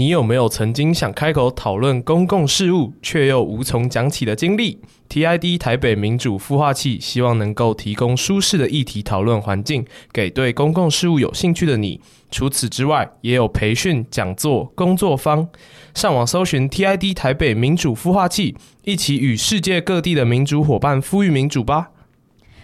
你有没有曾经想开口讨论公共事务，却又无从讲起的经历？TID 台北民主孵化器希望能够提供舒适的议题讨论环境，给对公共事务有兴趣的你。除此之外，也有培训、讲座、工作坊。上网搜寻 TID 台北民主孵化器，一起与世界各地的民主伙伴呼吁民主吧。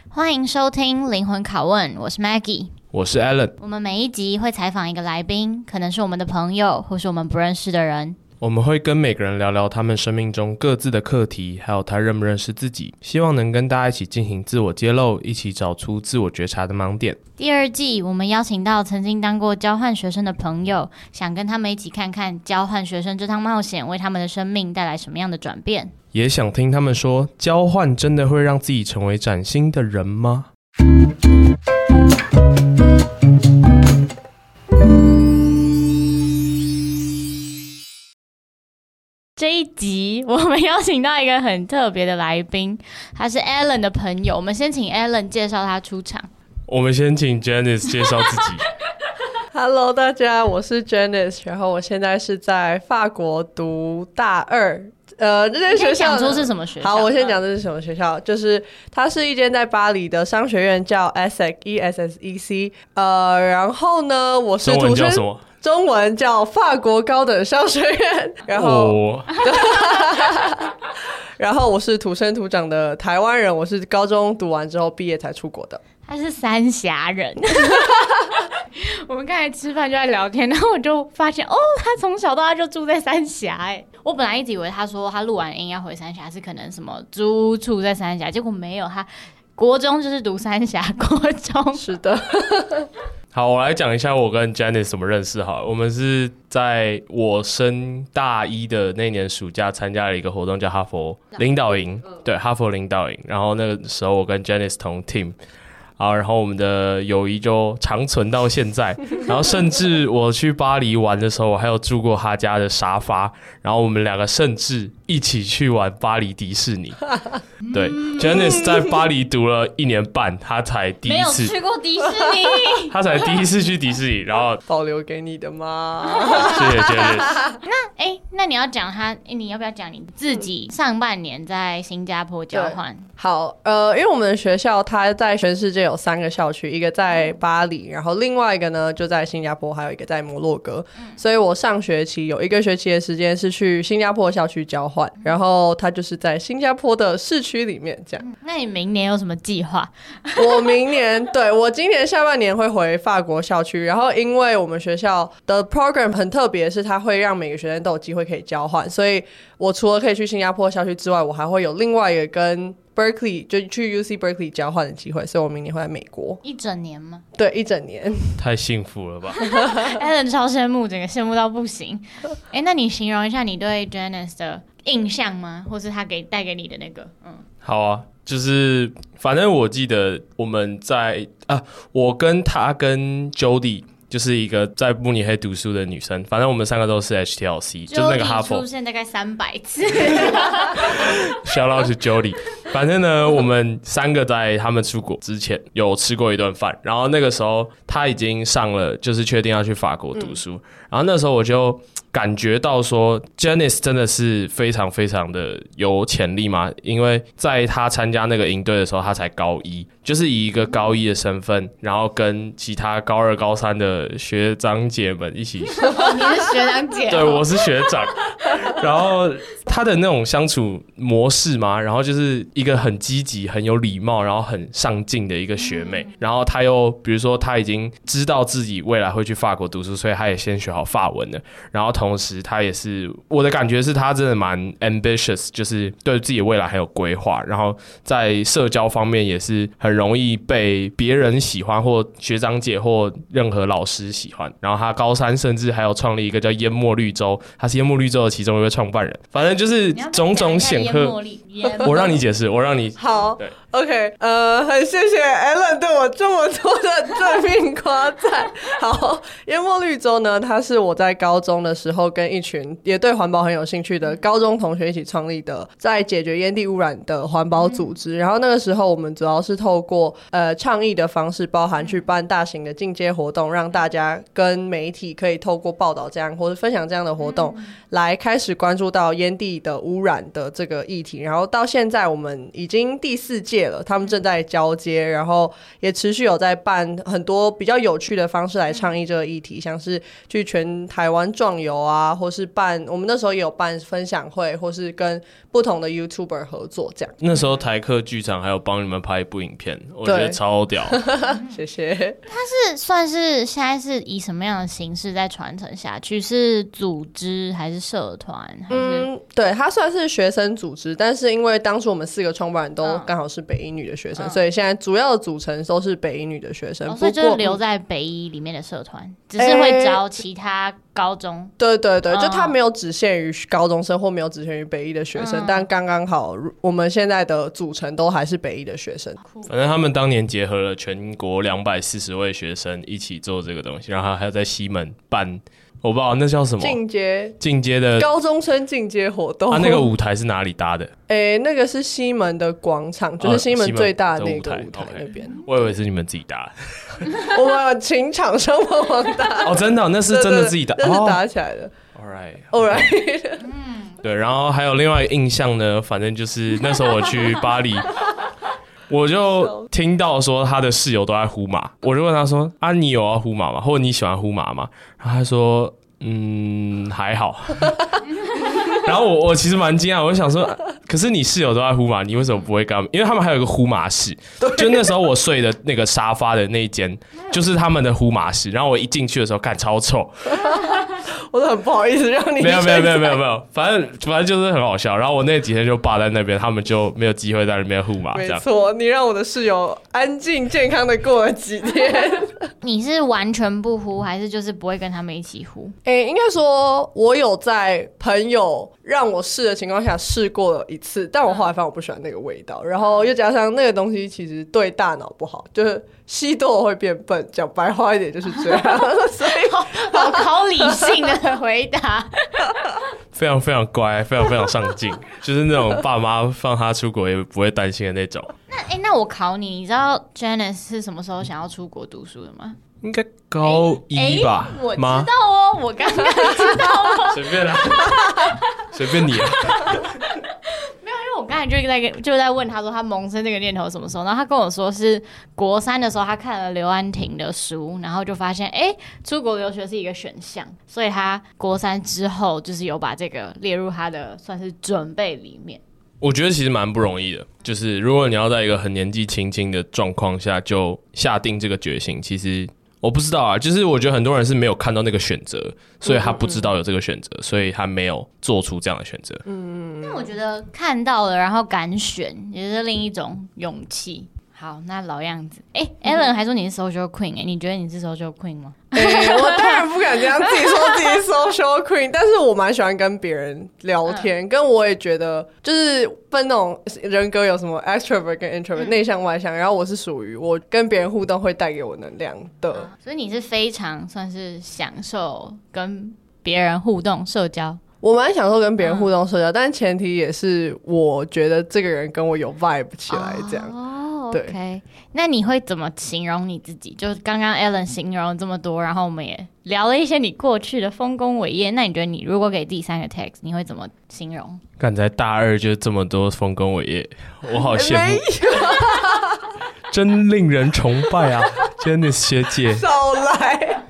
欢迎收听灵魂拷问，我是 Maggie。我是 Alan，我们每一集会采访一个来宾，可能是我们的朋友，或是我们不认识的人。我们会跟每个人聊聊他们生命中各自的课题，还有他认不认识自己，希望能跟大家一起进行自我揭露，一起找出自我觉察的盲点。第二季，我们邀请到曾经当过交换学生的朋友，想跟他们一起看看交换学生这趟冒险为他们的生命带来什么样的转变，也想听他们说，交换真的会让自己成为崭新的人吗？这一集我们邀请到一个很特别的来宾，他是 Alan 的朋友。我们先请 Alan 介绍他出场。我们先请 Janice 介绍自己。Hello，大家，我是 Janice，然后我现在是在法国读大二。呃，这间学校讲出是什么学校？好，我先讲这是什么学校，就是它是一间在巴黎的商学院，叫 ESSEC，E S S E C。呃，然后呢，我是土生。中文叫法国高等商学院，然后，oh. 然后我是土生土长的台湾人，我是高中读完之后毕业才出国的。他是三峡人，我们刚才吃饭就在聊天，然后我就发现哦，他从小到大就住在三峡。哎，我本来一直以为他说他录完音要回三峡是可能什么租处在三峡，结果没有，他国中就是读三峡国中。是的。好，我来讲一下我跟 Janice 怎么认识。好，我们是在我升大一的那年暑假参加了一个活动，叫哈佛领导营。对，哈佛领导营。然后那个时候我跟 Janice 同 team。好，然后我们的友谊就长存到现在。然后甚至我去巴黎玩的时候，我还有住过他家的沙发。然后我们两个甚至一起去玩巴黎迪士尼。对，Janice 在巴黎读了一年半，他才第一次去过迪士尼，他才第一次去迪士尼。然后保留给你的吗？谢谢 Janice。那哎，那你要讲他，你要不要讲你自己上半年在新加坡交换？好，呃，因为我们的学校它在全世界有三个校区，一个在巴黎，然后另外一个呢就在新加坡，还有一个在摩洛哥。嗯、所以我上学期有一个学期的时间是去新加坡校区交换，然后他就是在新加坡的市区里面这样。嗯、那你明年有什么计划？我明年对我今年下半年会回法国校区，然后因为我们学校的 program 很特别，是它会让每个学生都有机会可以交换，所以我除了可以去新加坡校区之外，我还会有另外一个跟 Berkeley 就去 UC Berkeley 交换的机会，所以我明年会在美国一整年吗？对，一整年。太幸福了吧！Alan 超羡慕，整个羡慕到不行。哎、欸，那你形容一下你对 Janice 的印象吗？或是他给带给你的那个？嗯，好啊，就是反正我记得我们在啊，我跟他跟 Jody。就是一个在慕尼黑读书的女生，反正我们三个都是 HTLC，就是那个哈佛。出现大概三百次。Shout out to Jody。反正呢，我们三个在他们出国之前有吃过一顿饭，然后那个时候他已经上了，就是确定要去法国读书，嗯、然后那时候我就。感觉到说，Janice 真的是非常非常的有潜力嘛？因为在他参加那个营队的时候，他才高一，就是以一个高一的身份，然后跟其他高二、高三的学长姐们一起。你是学长姐？对，我是学长。然后他的那种相处模式嘛，然后就是一个很积极、很有礼貌，然后很上进的一个学妹。然后他又比如说他已经知道自己未来会去法国读书，所以他也先学好法文了。然后同同时，他也是我的感觉是他真的蛮 ambitious，就是对自己的未来很有规划。然后在社交方面也是很容易被别人喜欢，或学长姐或任何老师喜欢。然后他高三甚至还有创立一个叫淹没绿洲，他是淹没绿洲的其中一位创办人。反正就是种种显赫。我让你解释，我让你好。对 OK，呃，很谢谢 Alan 对我这么多的正面夸赞。好，淹没绿洲呢，它是我在高中的时候跟一群也对环保很有兴趣的高中同学一起创立的，在解决烟蒂污染的环保组织。然后那个时候我们主要是透过呃倡议的方式，包含去办大型的进阶活动，让大家跟媒体可以透过报道这样或者分享这样的活动，来开始关注到烟蒂的污染的这个议题。然后到现在我们已经第四届。他们正在交接，然后也持续有在办很多比较有趣的方式来倡议这个议题，像是去全台湾壮游啊，或是办我们那时候也有办分享会，或是跟不同的 YouTuber 合作这样。那时候台客剧场还有帮你们拍一部影片，我觉得超屌，谢谢。它是算是现在是以什么样的形式在传承下去？是组织还是社团？嗯，对，它算是学生组织，但是因为当初我们四个创办人都刚好是北。一女的学生，所以现在主要的组成都是北一女的学生，哦、所以就是留在北一里面的社团，只是会招其他高中。欸、对对对，就他没有只限于高中生，或没有只限于北一的学生，嗯、但刚刚好，我们现在的组成都还是北一的学生。反正他们当年结合了全国两百四十位学生一起做这个东西，然后还要在西门办。我不知道那叫什么进阶进阶的高中生进阶活动。他、啊、那个舞台是哪里搭的？哎、欸，那个是西门的广场，就是西门最大的那个舞台那边。啊、我以为是你们自己搭的。我们请厂商帮忙搭。哦，真的、哦，那是真的自己搭，那是搭起来的。All right，All right。嗯，对。然后还有另外一个印象呢，反正就是那时候我去巴黎。我就听到说他的室友都在呼麻，我就问他说：“啊，你有要呼麻吗？或者你喜欢呼麻吗？”然后他说：“嗯，还好。”然后我我其实蛮惊讶，我就想说：“可是你室友都在呼麻，你为什么不会干？因为他们还有一个呼麻室，就那时候我睡的那个沙发的那一间，就是他们的呼麻室。然后我一进去的时候，干超臭。” 我都很不好意思让你没有没有没有没有没有，反正反正就是很好笑。然后我那几天就霸在那边，他们就没有机会在那边呼嘛。没错，你让我的室友安静健康的过了几天。你是完全不呼，还是就是不会跟他们一起呼？哎、欸，应该说，我有在朋友让我试的情况下试过了一次，但我后来发现我不喜欢那个味道，然后又加上那个东西其实对大脑不好，就是。吸多了会变笨，讲白话一点就是这样，所以 好，好考理性的回答，非常非常乖，非常非常上进，就是那种爸妈放他出国也不会担心的那种。那哎、欸，那我考你，你知道 Janice 是什么时候想要出国读书的吗？应该高一吧？欸欸、我知道哦，我刚刚知道了，随便啦，随便你。我刚才就在跟就在问他说他萌生这个念头什么时候，然后他跟我说是国三的时候，他看了刘安婷的书，然后就发现哎、欸，出国留学是一个选项，所以他国三之后就是有把这个列入他的算是准备里面。我觉得其实蛮不容易的，就是如果你要在一个很年纪轻轻的状况下就下定这个决心，其实。我不知道啊，就是我觉得很多人是没有看到那个选择，所以他不知道有这个选择，所以他没有做出这样的选择。嗯，那我觉得看到了，然后敢选，也是另一种勇气。好，那老样子，哎、欸、，Alan 还说你是 social queen，哎、欸，你觉得你是 social queen 吗？我当然不敢这样自己说自己 social queen，但是我蛮喜欢跟别人聊天，嗯、跟我也觉得就是分那种人格有什么 extrovert 跟 introvert，内向、嗯、外向，然后我是属于我跟别人互动会带给我能量的、嗯，所以你是非常算是享受跟别人互动社交。我蛮享受跟别人互动社交，嗯、但前提也是我觉得这个人跟我有 vibe 起来这样。哦 OK，那你会怎么形容你自己？就刚刚 Alan 形容这么多，然后我们也聊了一些你过去的丰功伟业。那你觉得你如果给第三个 text，你会怎么形容？刚才大二就这么多丰功伟业，我好羡慕，真令人崇拜啊！Janice 学姐，少来。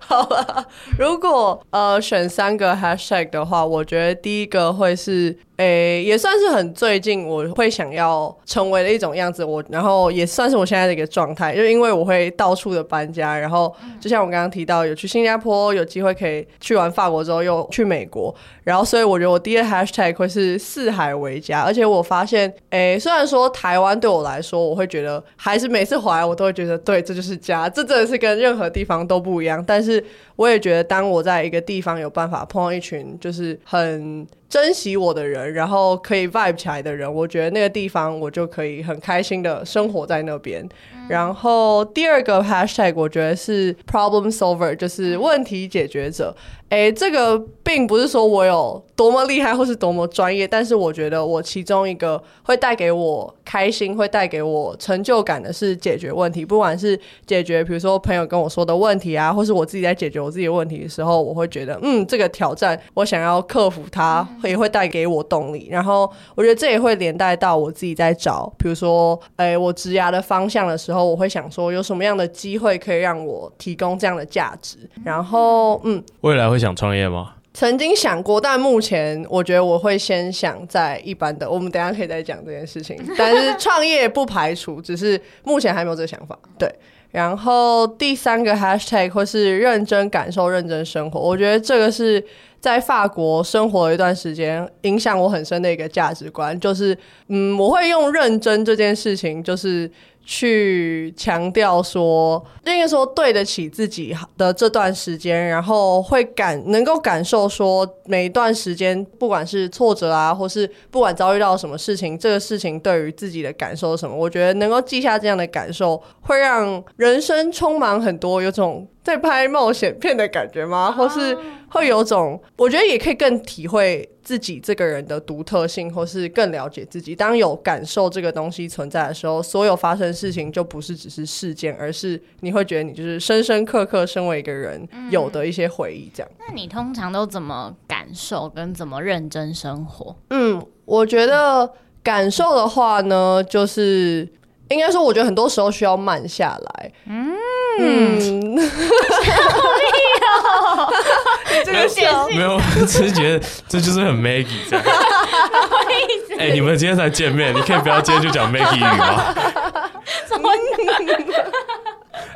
好了，如果呃选三个 hashtag 的话，我觉得第一个会是，诶、欸，也算是很最近我会想要成为的一种样子。我然后也算是我现在的一个状态，就因为我会到处的搬家，然后就像我刚刚提到，有去新加坡，有机会可以去完法国之后又去美国，然后所以我觉得我第一个 hashtag 会是四海为家。而且我发现，诶、欸，虽然说台湾对我来说，我会觉得还是每次回来我都会觉得，对，这就是家，这真的是跟任何地方都不一样，但是。我也觉得，当我在一个地方有办法碰到一群就是很珍惜我的人，然后可以 vibe 起来的人，我觉得那个地方我就可以很开心的生活在那边。嗯、然后第二个 hashtag 我觉得是 problem solver，就是问题解决者。哎，这个并不是说我有多么厉害或是多么专业，但是我觉得我其中一个会带给我开心、会带给我成就感的是解决问题，不管是解决比如说朋友跟我说的问题啊，或是我自己在解决我自己的问题的时候，我会觉得嗯，这个挑战我想要克服它，也会带给我动力。然后我觉得这也会连带到我自己在找，比如说哎，我职涯的方向的时候，我会想说有什么样的机会可以让我提供这样的价值。然后嗯，未来会。想创业吗？曾经想过，但目前我觉得我会先想在一般的。我们等一下可以再讲这件事情。但是创业不排除，只是目前还没有这个想法。对，然后第三个 hashtag 或是认真感受、认真生活。我觉得这个是在法国生活了一段时间，影响我很深的一个价值观。就是，嗯，我会用认真这件事情，就是。去强调说，应该说对得起自己的这段时间，然后会感能够感受说，每一段时间不管是挫折啊，或是不管遭遇到什么事情，这个事情对于自己的感受什么，我觉得能够记下这样的感受，会让人生充满很多有种在拍冒险片的感觉吗？或是会有种，我觉得也可以更体会。自己这个人的独特性，或是更了解自己。当有感受这个东西存在的时候，所有发生事情就不是只是事件，而是你会觉得你就是深深刻刻身为一个人有的一些回忆。这样、嗯。那你通常都怎么感受跟怎么认真生活？嗯，我觉得感受的话呢，就是应该说，我觉得很多时候需要慢下来。嗯。嗯 这个笑没有，只是觉得这就是很 Maggie 这样。哎、欸，你们今天才见面，你可以不要今天就讲 Maggie 语吗？什么？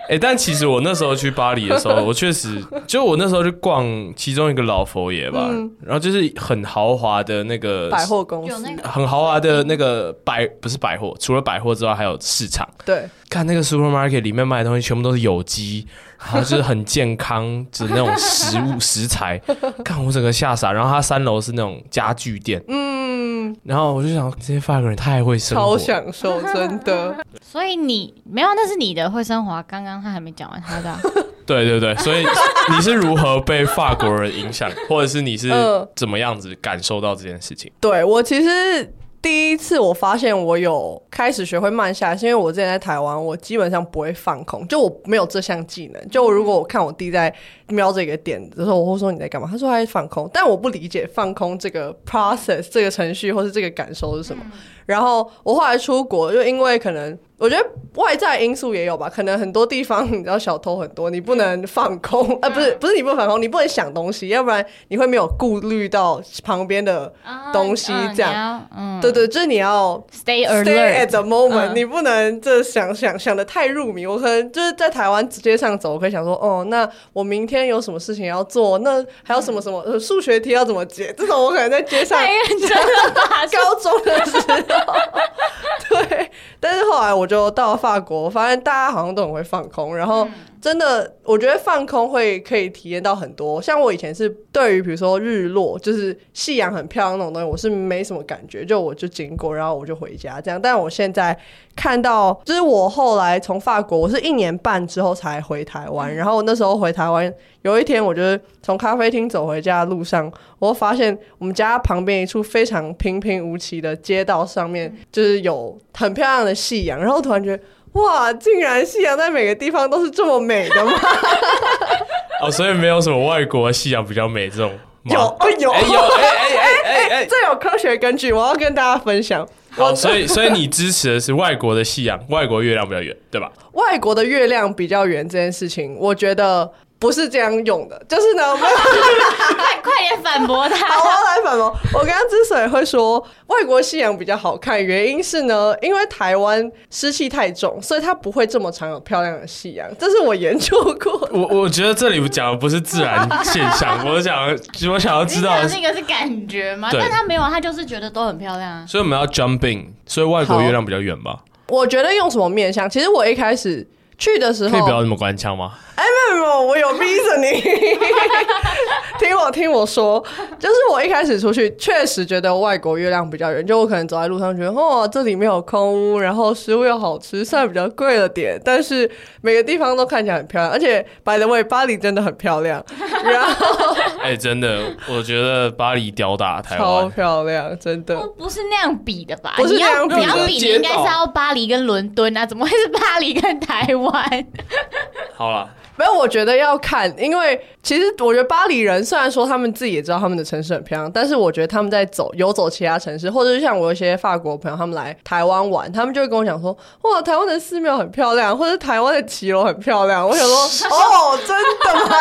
哎、欸，但其实我那时候去巴黎的时候，我确实就我那时候去逛其中一个老佛爷吧，嗯、然后就是很豪华的那个百货公司，很豪华的那个百不是百货，除了百货之外还有市场。对，看那个 supermarket 里面卖的东西全部都是有机，然后就是很健康，就是那种食物食材，看我整个吓傻。然后他三楼是那种家具店，嗯，然后我就想这些法国人太会生活，超享受，真的。所以你没有，那是你的会生活。刚刚他还没讲完他的。对对对，所以 你是如何被法国人影响，或者是你是怎么样子感受到这件事情？对，我其实。第一次我发现我有开始学会慢下来，是因为我之前在台湾，我基本上不会放空，就我没有这项技能。就如果我看我弟在瞄这个点的时候，我会说你在干嘛？他说他在放空，但我不理解放空这个 process 这个程序或是这个感受是什么。然后我后来出国，就因为可能。我觉得外在因素也有吧，可能很多地方你知道小偷很多，你不能放空，呃，不是不是你不能放空，你不能想东西，要不然你会没有顾虑到旁边的东西，这样，嗯，对对，就是你要 stay alert at the moment，你不能这想想想的太入迷。我可能就是在台湾直接上走，我可以想说，哦，那我明天有什么事情要做，那还有什么什么数学题要怎么解，这种我可能在街上，高中的时候，对，但是后来我。就到了法国，我发现大家好像都很会放空，然后真的，我觉得放空会可以体验到很多。像我以前是对于比如说日落，就是夕阳很漂亮那种东西，我是没什么感觉，就我就经过，然后我就回家这样。但我现在看到，就是我后来从法国，我是一年半之后才回台湾，然后那时候回台湾，有一天我就是从咖啡厅走回家的路上，我发现我们家旁边一处非常平平无奇的街道上面，就是有很漂亮的夕阳，然后突然觉得。哇，竟然夕阳在每个地方都是这么美的吗？哦，所以没有什么外国夕阳比较美这种吗？有，哦、有，哎、欸，有，哎哎哎哎，这有科学根据，我要跟大家分享。好，所以所以你支持的是外国的夕阳，外国月亮比较圆，对吧？外国的月亮比较圆这件事情，我觉得。不是这样用的，就是呢，快快点反驳他。好，我要来反驳。我刚刚之所以会说外国夕阳比较好看，原因是呢，因为台湾湿气太重，所以它不会这么常有漂亮的夕阳。这是我研究过。我我觉得这里讲的不是自然现象，我想我想要知道那个是感觉吗？但他没有，他就是觉得都很漂亮啊。所以我们要 jumping，所以外国月亮比较远吧？我觉得用什么面相？其实我一开始。去的时候可以不要那么官腔吗？哎，没有没有，我有 reasoning。听我听我说，就是我一开始出去，确实觉得外国月亮比较圆。就我可能走在路上，觉得哦，这里没有空屋，然后食物又好吃，虽然比较贵了点，但是每个地方都看起来很漂亮。而且，by the way，巴黎真的很漂亮。然后，哎，真的，我觉得巴黎吊打台湾，超漂亮，真的。不是那样比的吧？不是那样比的，你要比，你应该是要巴黎跟伦敦啊，怎么会是巴黎跟台湾？好了。没有，我觉得要看，因为其实我觉得巴黎人虽然说他们自己也知道他们的城市很漂亮，但是我觉得他们在走游走其他城市，或者是像我有一些法国朋友，他们来台湾玩，他们就会跟我讲说，哇，台湾的寺庙很漂亮，或者台湾的骑楼很漂亮。我想说，哦，真的吗？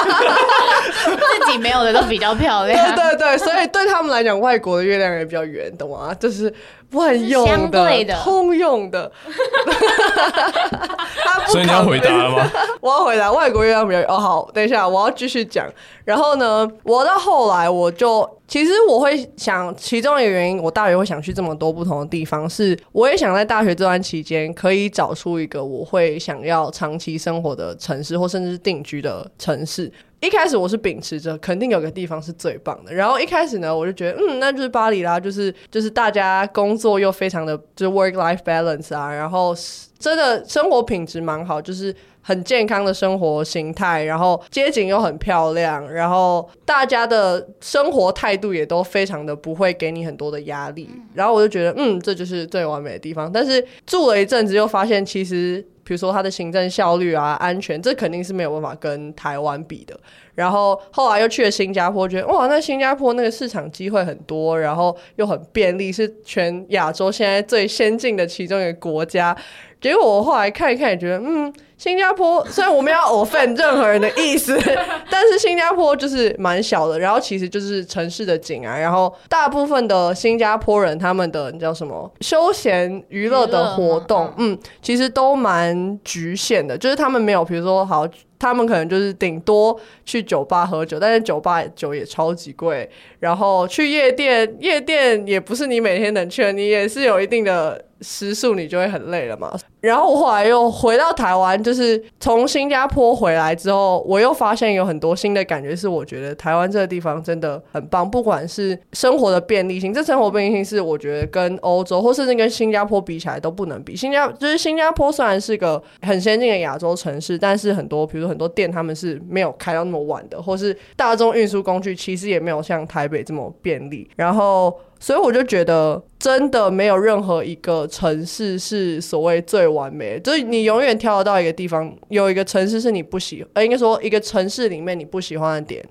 自己没有的都比较漂亮。对对对，所以对他们来讲，外国的月亮也比较圆，懂吗？就是。万用的，的通用的，所以你要回答了吗？我要回答外国月亮比较哦。好，等一下，我要继续讲。然后呢，我到后来我就其实我会想，其中一个原因，我大学会想去这么多不同的地方，是我也想在大学这段期间可以找出一个我会想要长期生活的城市，或甚至是定居的城市。一开始我是秉持着肯定有个地方是最棒的，然后一开始呢，我就觉得嗯，那就是巴黎啦，就是就是大家工作又非常的就是 work life balance 啊，然后真的生活品质蛮好，就是很健康的生活形态，然后街景又很漂亮，然后大家的生活态度也都非常的不会给你很多的压力，然后我就觉得嗯，这就是最完美的地方。但是住了一阵子，又发现其实。比如说它的行政效率啊、安全，这肯定是没有办法跟台湾比的。然后后来又去了新加坡，觉得哇，那新加坡那个市场机会很多，然后又很便利，是全亚洲现在最先进的其中一个国家。结果我后来看一看，也觉得嗯。新加坡虽然我没有 offend 任何人的意思，但是新加坡就是蛮小的，然后其实就是城市的景啊，然后大部分的新加坡人他们的你叫什么休闲娱乐的活动，嗯，其实都蛮局限的，就是他们没有，比如说好。他们可能就是顶多去酒吧喝酒，但是酒吧酒也超级贵。然后去夜店，夜店也不是你每天能去的，你也是有一定的时数，你就会很累了嘛。然后我后来又回到台湾，就是从新加坡回来之后，我又发现有很多新的感觉，是我觉得台湾这个地方真的很棒，不管是生活的便利性，这生活便利性是我觉得跟欧洲或甚至跟新加坡比起来都不能比。新加就是新加坡虽然是个很先进的亚洲城市，但是很多比如说很多店他们是没有开到那么晚的，或是大众运输工具其实也没有像台北这么便利。然后。所以我就觉得，真的没有任何一个城市是所谓最完美的，就是你永远挑得到一个地方，有一个城市是你不喜，呃，应该说一个城市里面你不喜欢的点，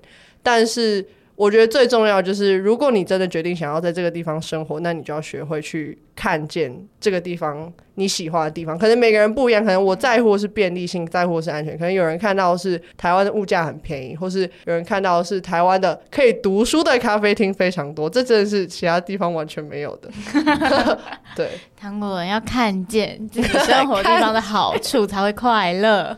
但是。我觉得最重要就是，如果你真的决定想要在这个地方生活，那你就要学会去看见这个地方你喜欢的地方。可能每个人不一样，可能我在乎的是便利性，在乎的是安全。可能有人看到的是台湾的物价很便宜，或是有人看到的是台湾的可以读书的咖啡厅非常多。这真的是其他地方完全没有的。对，韩国人要看见自己生活地方的好处才会快乐。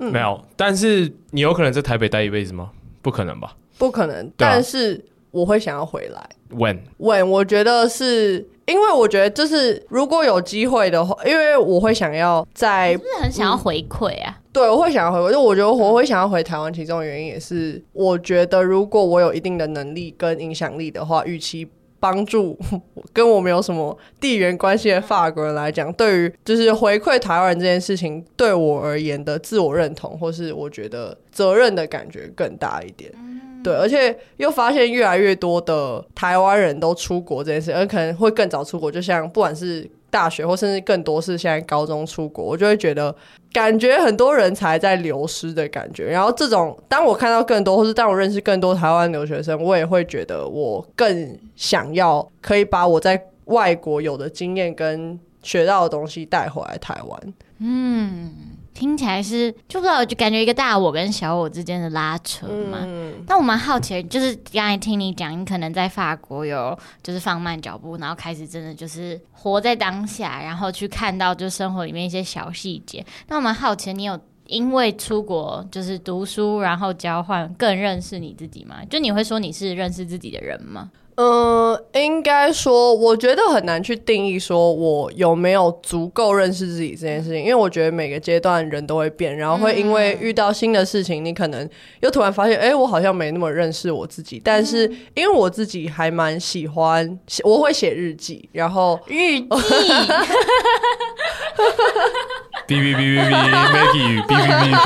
嗯、没有，但是你有可能在台北待一辈子吗？不可能吧。不可能，但是我会想要回来。When when 我觉得是因为我觉得就是如果有机会的话，因为我会想要在，是不是很想要回馈啊？嗯，对，我会想要回馈，就我觉得我会想要回台湾，其中的原因也是我觉得如果我有一定的能力跟影响力的话，与其。帮助跟我没有什么地缘关系的法国人来讲，对于就是回馈台湾人这件事情，对我而言的自我认同，或是我觉得责任的感觉更大一点。对，而且又发现越来越多的台湾人都出国这件事，而可能会更早出国，就像不管是。大学或甚至更多是现在高中出国，我就会觉得感觉很多人才在流失的感觉。然后这种当我看到更多，或是当我认识更多台湾留学生，我也会觉得我更想要可以把我在外国有的经验跟学到的东西带回来台湾。嗯。听起来是就不知道，就感觉一个大我跟小我之间的拉扯嘛。嗯、但我蛮好奇，就是刚才听你讲，你可能在法国有就是放慢脚步，然后开始真的就是活在当下，然后去看到就生活里面一些小细节。那我蛮好奇，你有因为出国就是读书，然后交换更认识你自己吗？就你会说你是认识自己的人吗？嗯，应该说，我觉得很难去定义说我有没有足够认识自己这件事情，因为我觉得每个阶段人都会变，然后会因为遇到新的事情，你可能又突然发现，哎、欸，我好像没那么认识我自己。但是因为我自己还蛮喜欢，我会写日记，然后日记。哔哔哔哔哔，Maggie 哔哔哔哔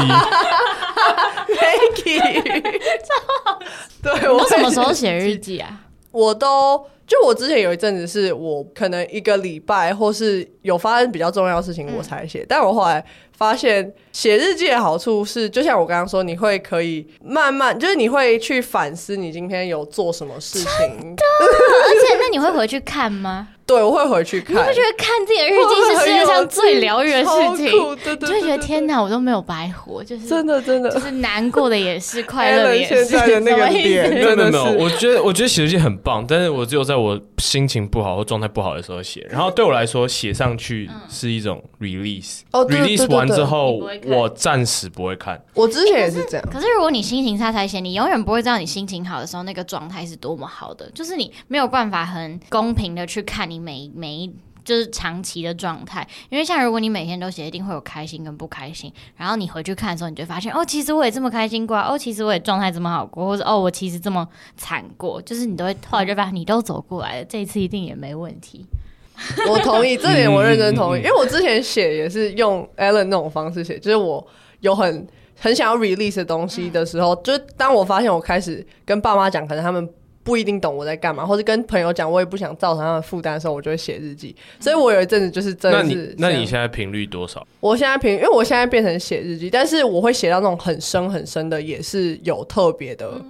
，Maggie，超好。对，我什么时候写日记啊？我都就我之前有一阵子是我可能一个礼拜或是有发生比较重要的事情我才写，但我后来发现写日记的好处是，就像我刚刚说，你会可以慢慢，就是你会去反思你今天有做什么事情，而且那你会回去看吗？对，我会回去看。你会觉得看自己的日记是世界上最疗愈的事情？对对对，就会觉得天哪，我都没有白活，就是真的真的，就是难过的也是，快乐的也是。现在的那个点，真的没有，我觉得我觉得写日记很棒，但是我只有在我心情不好或状态不好的时候写。然后对我来说，写上去是一种 release。哦，release 完之后，我暂时不会看。我之前也是这样。可是如果你心情差才写，你永远不会知道你心情好的时候那个状态是多么好的，就是你没有办法很公平的去看你每每一。就是长期的状态，因为像如果你每天都写，一定会有开心跟不开心。然后你回去看的时候，你就发现哦，其实我也这么开心过，哦，其实我也状态这么好过，或者哦，我其实这么惨过。就是你都会后来就发现你都走过来了，这一次一定也没问题。我同意，这点我认真同意，因为我之前写也是用 Ellen 那种方式写，就是我有很很想要 release 的东西的时候，嗯、就是当我发现我开始跟爸妈讲，可能他们。不一定懂我在干嘛，或者跟朋友讲，我也不想造成他们负担的时候，我就会写日记。所以我有一阵子就是真的是。那你那你现在频率多少？我现在频，因为我现在变成写日记，但是我会写到那种很深很深的，也是有特别的。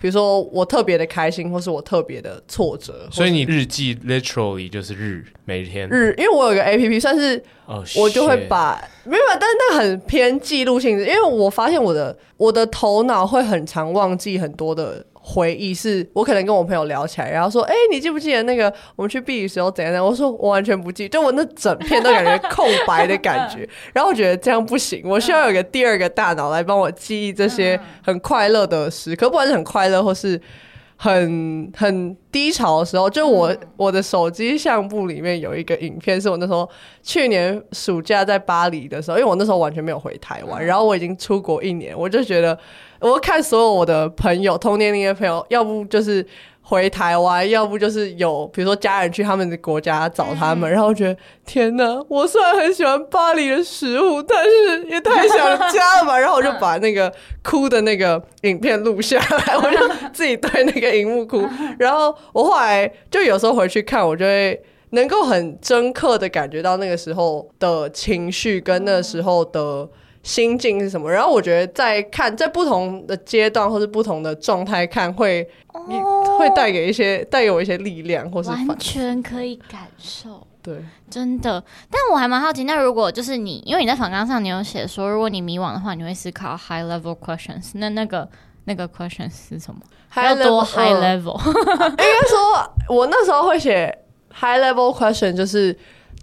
比如说我特别的开心，或是我特别的挫折。所以你日记 literally 就是日，每天日，因为我有个 APP，算是我就会把、oh, 没有，但是那很偏记录性质，因为我发现我的我的头脑会很常忘记很多的。回忆是我可能跟我朋友聊起来，然后说：“哎、欸，你记不记得那个我们去避雨时候怎样怎样？”我说：“我完全不记，就我那整片都感觉 空白的感觉。”然后我觉得这样不行，我需要有个第二个大脑来帮我记忆这些很快乐的时刻，不管是很快乐或是很很低潮的时候。就我我的手机相簿里面有一个影片，是我那时候去年暑假在巴黎的时候，因为我那时候完全没有回台湾，然后我已经出国一年，我就觉得。我看所有我的朋友，同年龄的朋友，要不就是回台湾，要不就是有比如说家人去他们的国家找他们，嗯、然后我觉得天哪！我虽然很喜欢巴黎的食物，但是也太想家了吧。然后我就把那个 哭的那个影片录下来，我就自己对那个荧幕哭。然后我后来就有时候回去看，我就会能够很深刻的感觉到那个时候的情绪跟那个时候的。心境是什么？然后我觉得在看在不同的阶段或是不同的状态看会，会、oh, 会带给一些带给我一些力量，或是完全可以感受。对，真的。但我还蛮好奇，那如果就是你，因为你在访纲上你有写说，如果你迷惘的话，你会思考 high level questions。那那个那个 questions 是什么？还要多 high level？应该说，我那时候会写 high level question，就是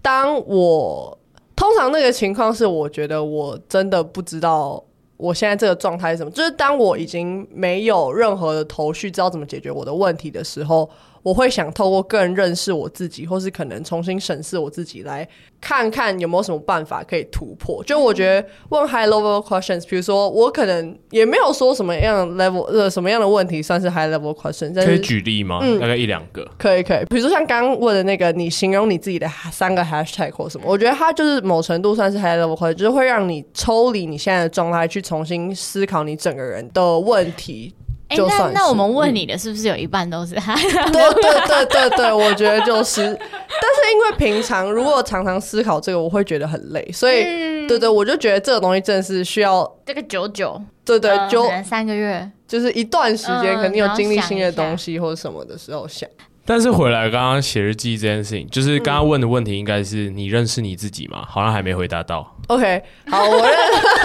当我。通常那个情况是，我觉得我真的不知道我现在这个状态是什么。就是当我已经没有任何的头绪，知道怎么解决我的问题的时候。我会想透过个人认识我自己，或是可能重新审视我自己，来看看有没有什么办法可以突破。就我觉得问 high level questions，比如说我可能也没有说什么样的 level 呃什么样的问题算是 high level questions，可以举例吗？嗯，大概一两个。可以可以，比如说像刚刚问的那个，你形容你自己的三个 hashtag 或什么，我觉得它就是某程度算是 high level question，就是会让你抽离你现在的状态，去重新思考你整个人的问题。那那我们问你的是不是有一半都是他？对对对对对，我觉得就是。但是因为平常如果常常思考这个，我会觉得很累，所以、嗯、对对，我就觉得这个东西真的是需要这个久久，对对，就、呃、三个月，就是一段时间，肯定有经历新的东西或者什么的时候想。但是回来刚刚写日记这件事情，就是刚刚问的问题，应该是你认识你自己吗？好像还没回答到。OK，好，我认。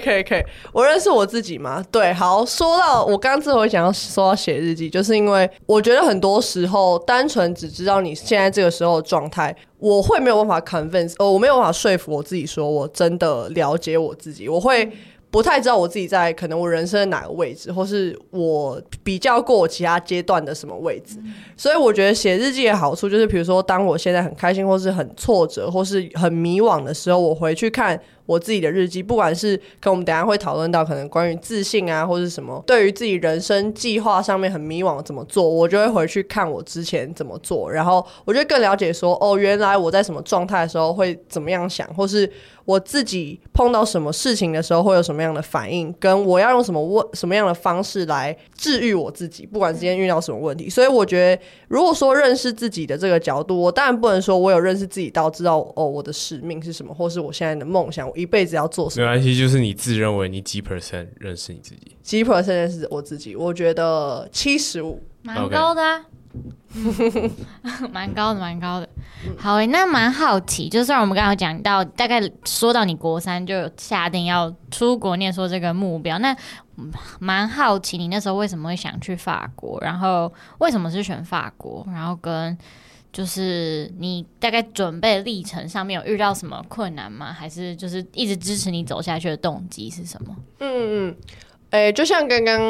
可以可以可以，我认识我自己吗？对，好，说到我刚刚之所以想要说到写日记，就是因为我觉得很多时候单纯只知道你现在这个时候的状态，我会没有办法 convince，哦，我没有办法说服我自己，说我真的了解我自己，我会。不太知道我自己在可能我人生的哪个位置，或是我比较过我其他阶段的什么位置，所以我觉得写日记的好处就是，比如说当我现在很开心，或是很挫折，或是很迷惘的时候，我回去看。我自己的日记，不管是跟我们等下会讨论到可能关于自信啊，或是什么，对于自己人生计划上面很迷惘怎么做，我就会回去看我之前怎么做，然后我就更了解说，哦，原来我在什么状态的时候会怎么样想，或是我自己碰到什么事情的时候会有什么样的反应，跟我要用什么问什么样的方式来治愈我自己，不管今天遇到什么问题。所以我觉得，如果说认识自己的这个角度，我当然不能说我有认识自己到知道哦，我的使命是什么，或是我现在的梦想。一辈子要做什么？没关系，就是你自认为你几 percent 认识你自己？几 percent 认识我自己？我觉得七十五，蛮高的啊，蛮高的，蛮高的。好诶，那蛮好奇，就算我们刚刚讲到，大概说到你国三就有下定要出国念书这个目标，那蛮好奇你那时候为什么会想去法国？然后为什么是选法国？然后跟。就是你大概准备历程上面有遇到什么困难吗？还是就是一直支持你走下去的动机是什么？嗯嗯，哎、欸，就像刚刚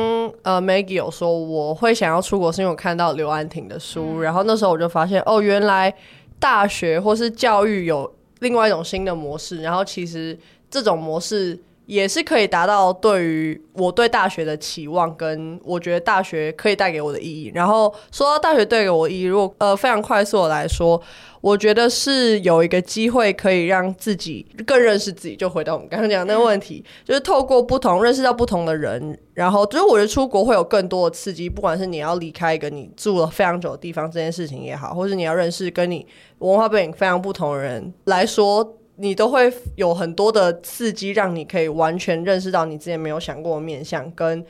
呃 Maggie 有说，我会想要出国是因为我看到刘安婷的书，嗯、然后那时候我就发现哦，原来大学或是教育有另外一种新的模式，然后其实这种模式。也是可以达到对于我对大学的期望，跟我觉得大学可以带给我的意义。然后说到大学带给我意义，如果呃非常快速的来说，我觉得是有一个机会可以让自己更认识自己。就回到我们刚刚讲那个问题，就是透过不同认识到不同的人，然后就是我觉得出国会有更多的刺激，不管是你要离开一个你住了非常久的地方这件事情也好，或是你要认识跟你文化背景非常不同的人来说。你都会有很多的刺激，让你可以完全认识到你之前没有想过的面向，跟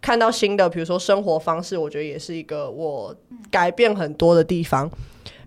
看到新的，比如说生活方式，我觉得也是一个我改变很多的地方。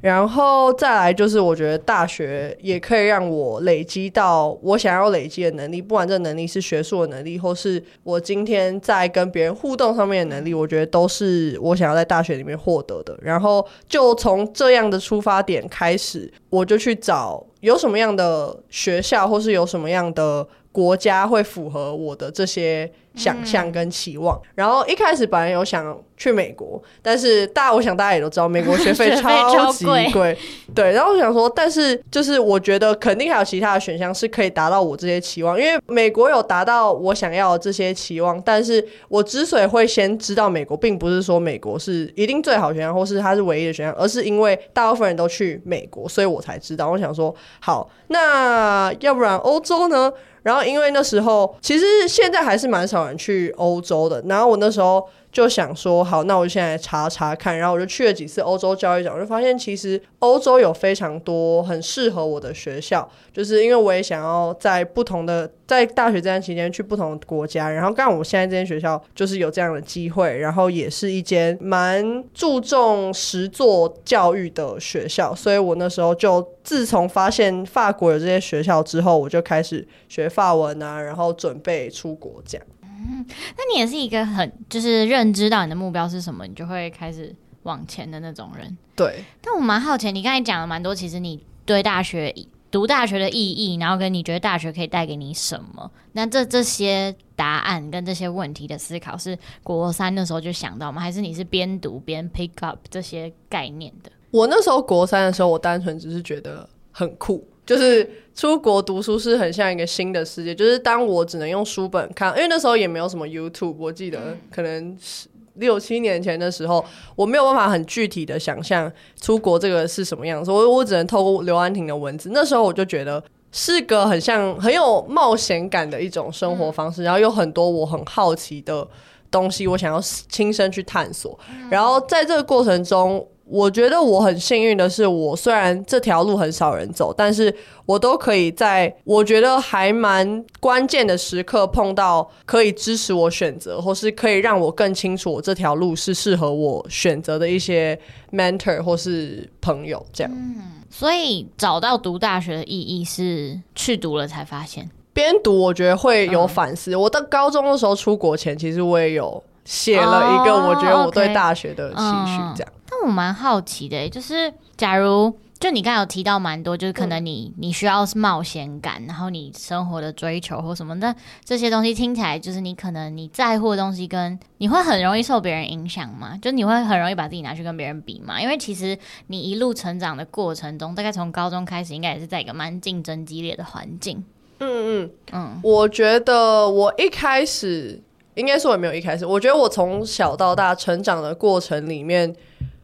然后再来就是，我觉得大学也可以让我累积到我想要累积的能力，不管这能力是学术的能力，或是我今天在跟别人互动上面的能力，我觉得都是我想要在大学里面获得的。然后就从这样的出发点开始，我就去找有什么样的学校，或是有什么样的国家会符合我的这些想象跟期望。嗯、然后一开始本来有想去美国，但是大家我想大家也都知道，美国学费 超级贵。对，然后我想说，但是就是我觉得肯定还有其他的选项是可以达到我这些期望，因为美国有达到我想要的这些期望。但是我之所以会先知道美国，并不是说美国是一定最好选项，或是它是唯一的选项，而是因为大部分人都去美国，所以我才知道。我想说，好，那要不然欧洲呢？然后因为那时候其实现在还是蛮少人去欧洲的，然后我那时候。就想说好，那我就现在查查看，然后我就去了几次欧洲教育展，我就发现其实欧洲有非常多很适合我的学校，就是因为我也想要在不同的在大学这段期间去不同的国家，然后刚好我现在这间学校就是有这样的机会，然后也是一间蛮注重实作教育的学校，所以我那时候就自从发现法国有这些学校之后，我就开始学法文啊，然后准备出国这样。嗯，那你也是一个很就是认知到你的目标是什么，你就会开始往前的那种人。对，但我蛮好奇，你刚才讲了蛮多，其实你对大学读大学的意义，然后跟你觉得大学可以带给你什么，那这这些答案跟这些问题的思考，是国三的时候就想到吗？还是你是边读边 pick up 这些概念的？我那时候国三的时候，我单纯只是觉得很酷。就是出国读书是很像一个新的世界，就是当我只能用书本看，因为那时候也没有什么 YouTube，我记得可能是六七年前的时候，我没有办法很具体的想象出国这个是什么样子，我我只能透过刘安婷的文字，那时候我就觉得是个很像很有冒险感的一种生活方式，然后有很多我很好奇的东西，我想要亲身去探索，然后在这个过程中。我觉得我很幸运的是，我虽然这条路很少人走，但是我都可以在我觉得还蛮关键的时刻碰到可以支持我选择，或是可以让我更清楚我这条路是适合我选择的一些 mentor 或是朋友，这样。嗯，所以找到读大学的意义是去读了才发现。边读我觉得会有反思。嗯、我到高中的时候出国前，其实我也有写了一个我觉得我对大学的期许，这样。但我蛮好奇的，就是假如。就你刚才有提到蛮多，就是可能你、嗯、你需要是冒险感，然后你生活的追求或什么，那这些东西听起来就是你可能你在乎的东西，跟你会很容易受别人影响吗？就你会很容易把自己拿去跟别人比吗？因为其实你一路成长的过程中，大概从高中开始，应该也是在一个蛮竞争激烈的环境。嗯嗯嗯，我觉得我一开始应该说也没有一开始，我觉得我从小到大成长的过程里面。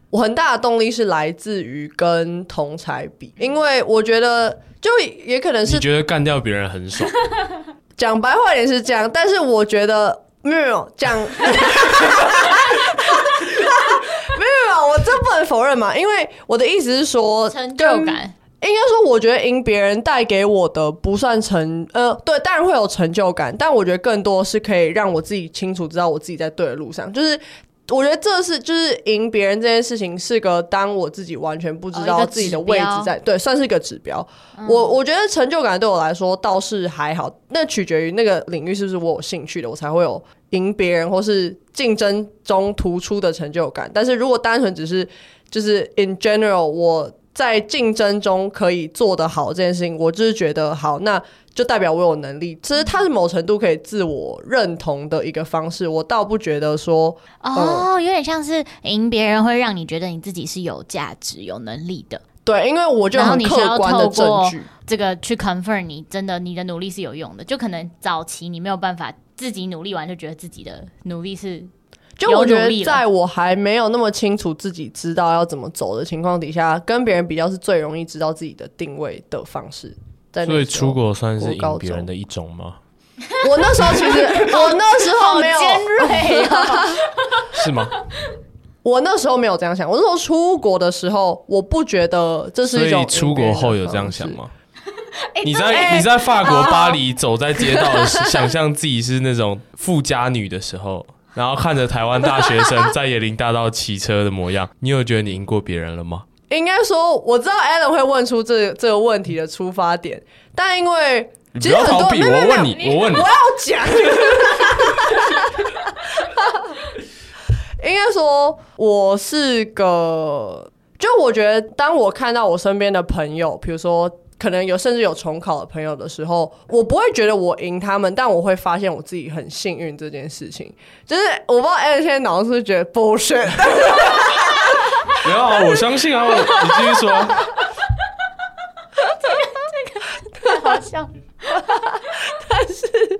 我很大的动力是来自于跟同才比，因为我觉得就也可能是你觉得干掉别人很爽，讲白话也是这样，但是我觉得没有讲，没有 没有，我真不能否认嘛，因为我的意思是说成就感，应该说我觉得赢别人带给我的不算成呃对，当然会有成就感，但我觉得更多是可以让我自己清楚知道我自己在对的路上，就是。我觉得这是就是赢别人这件事情是个当我自己完全不知道自己的位置在、哦、对，算是一个指标。嗯、我我觉得成就感对我来说倒是还好，那取决于那个领域是不是我有兴趣的，我才会有赢别人或是竞争中突出的成就感。但是如果单纯只是就是 in general 我在竞争中可以做得好这件事情，我就是觉得好那。就代表我有能力，其实它是某程度可以自我认同的一个方式。我倒不觉得说，哦，嗯、有点像是赢别人会让你觉得你自己是有价值、有能力的。对，因为我就很客观的证据，这个去 confirm 你真的你的努力是有用的。就可能早期你没有办法自己努力完，就觉得自己的努力是，就我觉得在我还没有那么清楚自己知道要怎么走的情况底下，跟别人比较是最容易知道自己的定位的方式。所以出国算是赢别人的一种吗？我那时候其实，我那时候没有尖锐啊，是吗？我那时候没有这样想。我那时候出国的时候，我不觉得这是一种。出国后有这样想吗？你在你在法国巴黎走在街道的时候，想象自己是那种富家女的时候，然后看着台湾大学生 在野林大道骑车的模样，你有觉得你赢过别人了吗？应该说，我知道 Alan 会问出这这个问题的出发点，但因为其实很多，你不要逃避，我问你，我问你，我要讲。应该说，我是个，就我觉得，当我看到我身边的朋友，比如说可能有甚至有重考的朋友的时候，我不会觉得我赢他们，但我会发现我自己很幸运这件事情。就是我不知道 Alan 现在脑子是不是觉得 bullshit。没有啊，我相信啊，我你继续说。这个太好笑。但是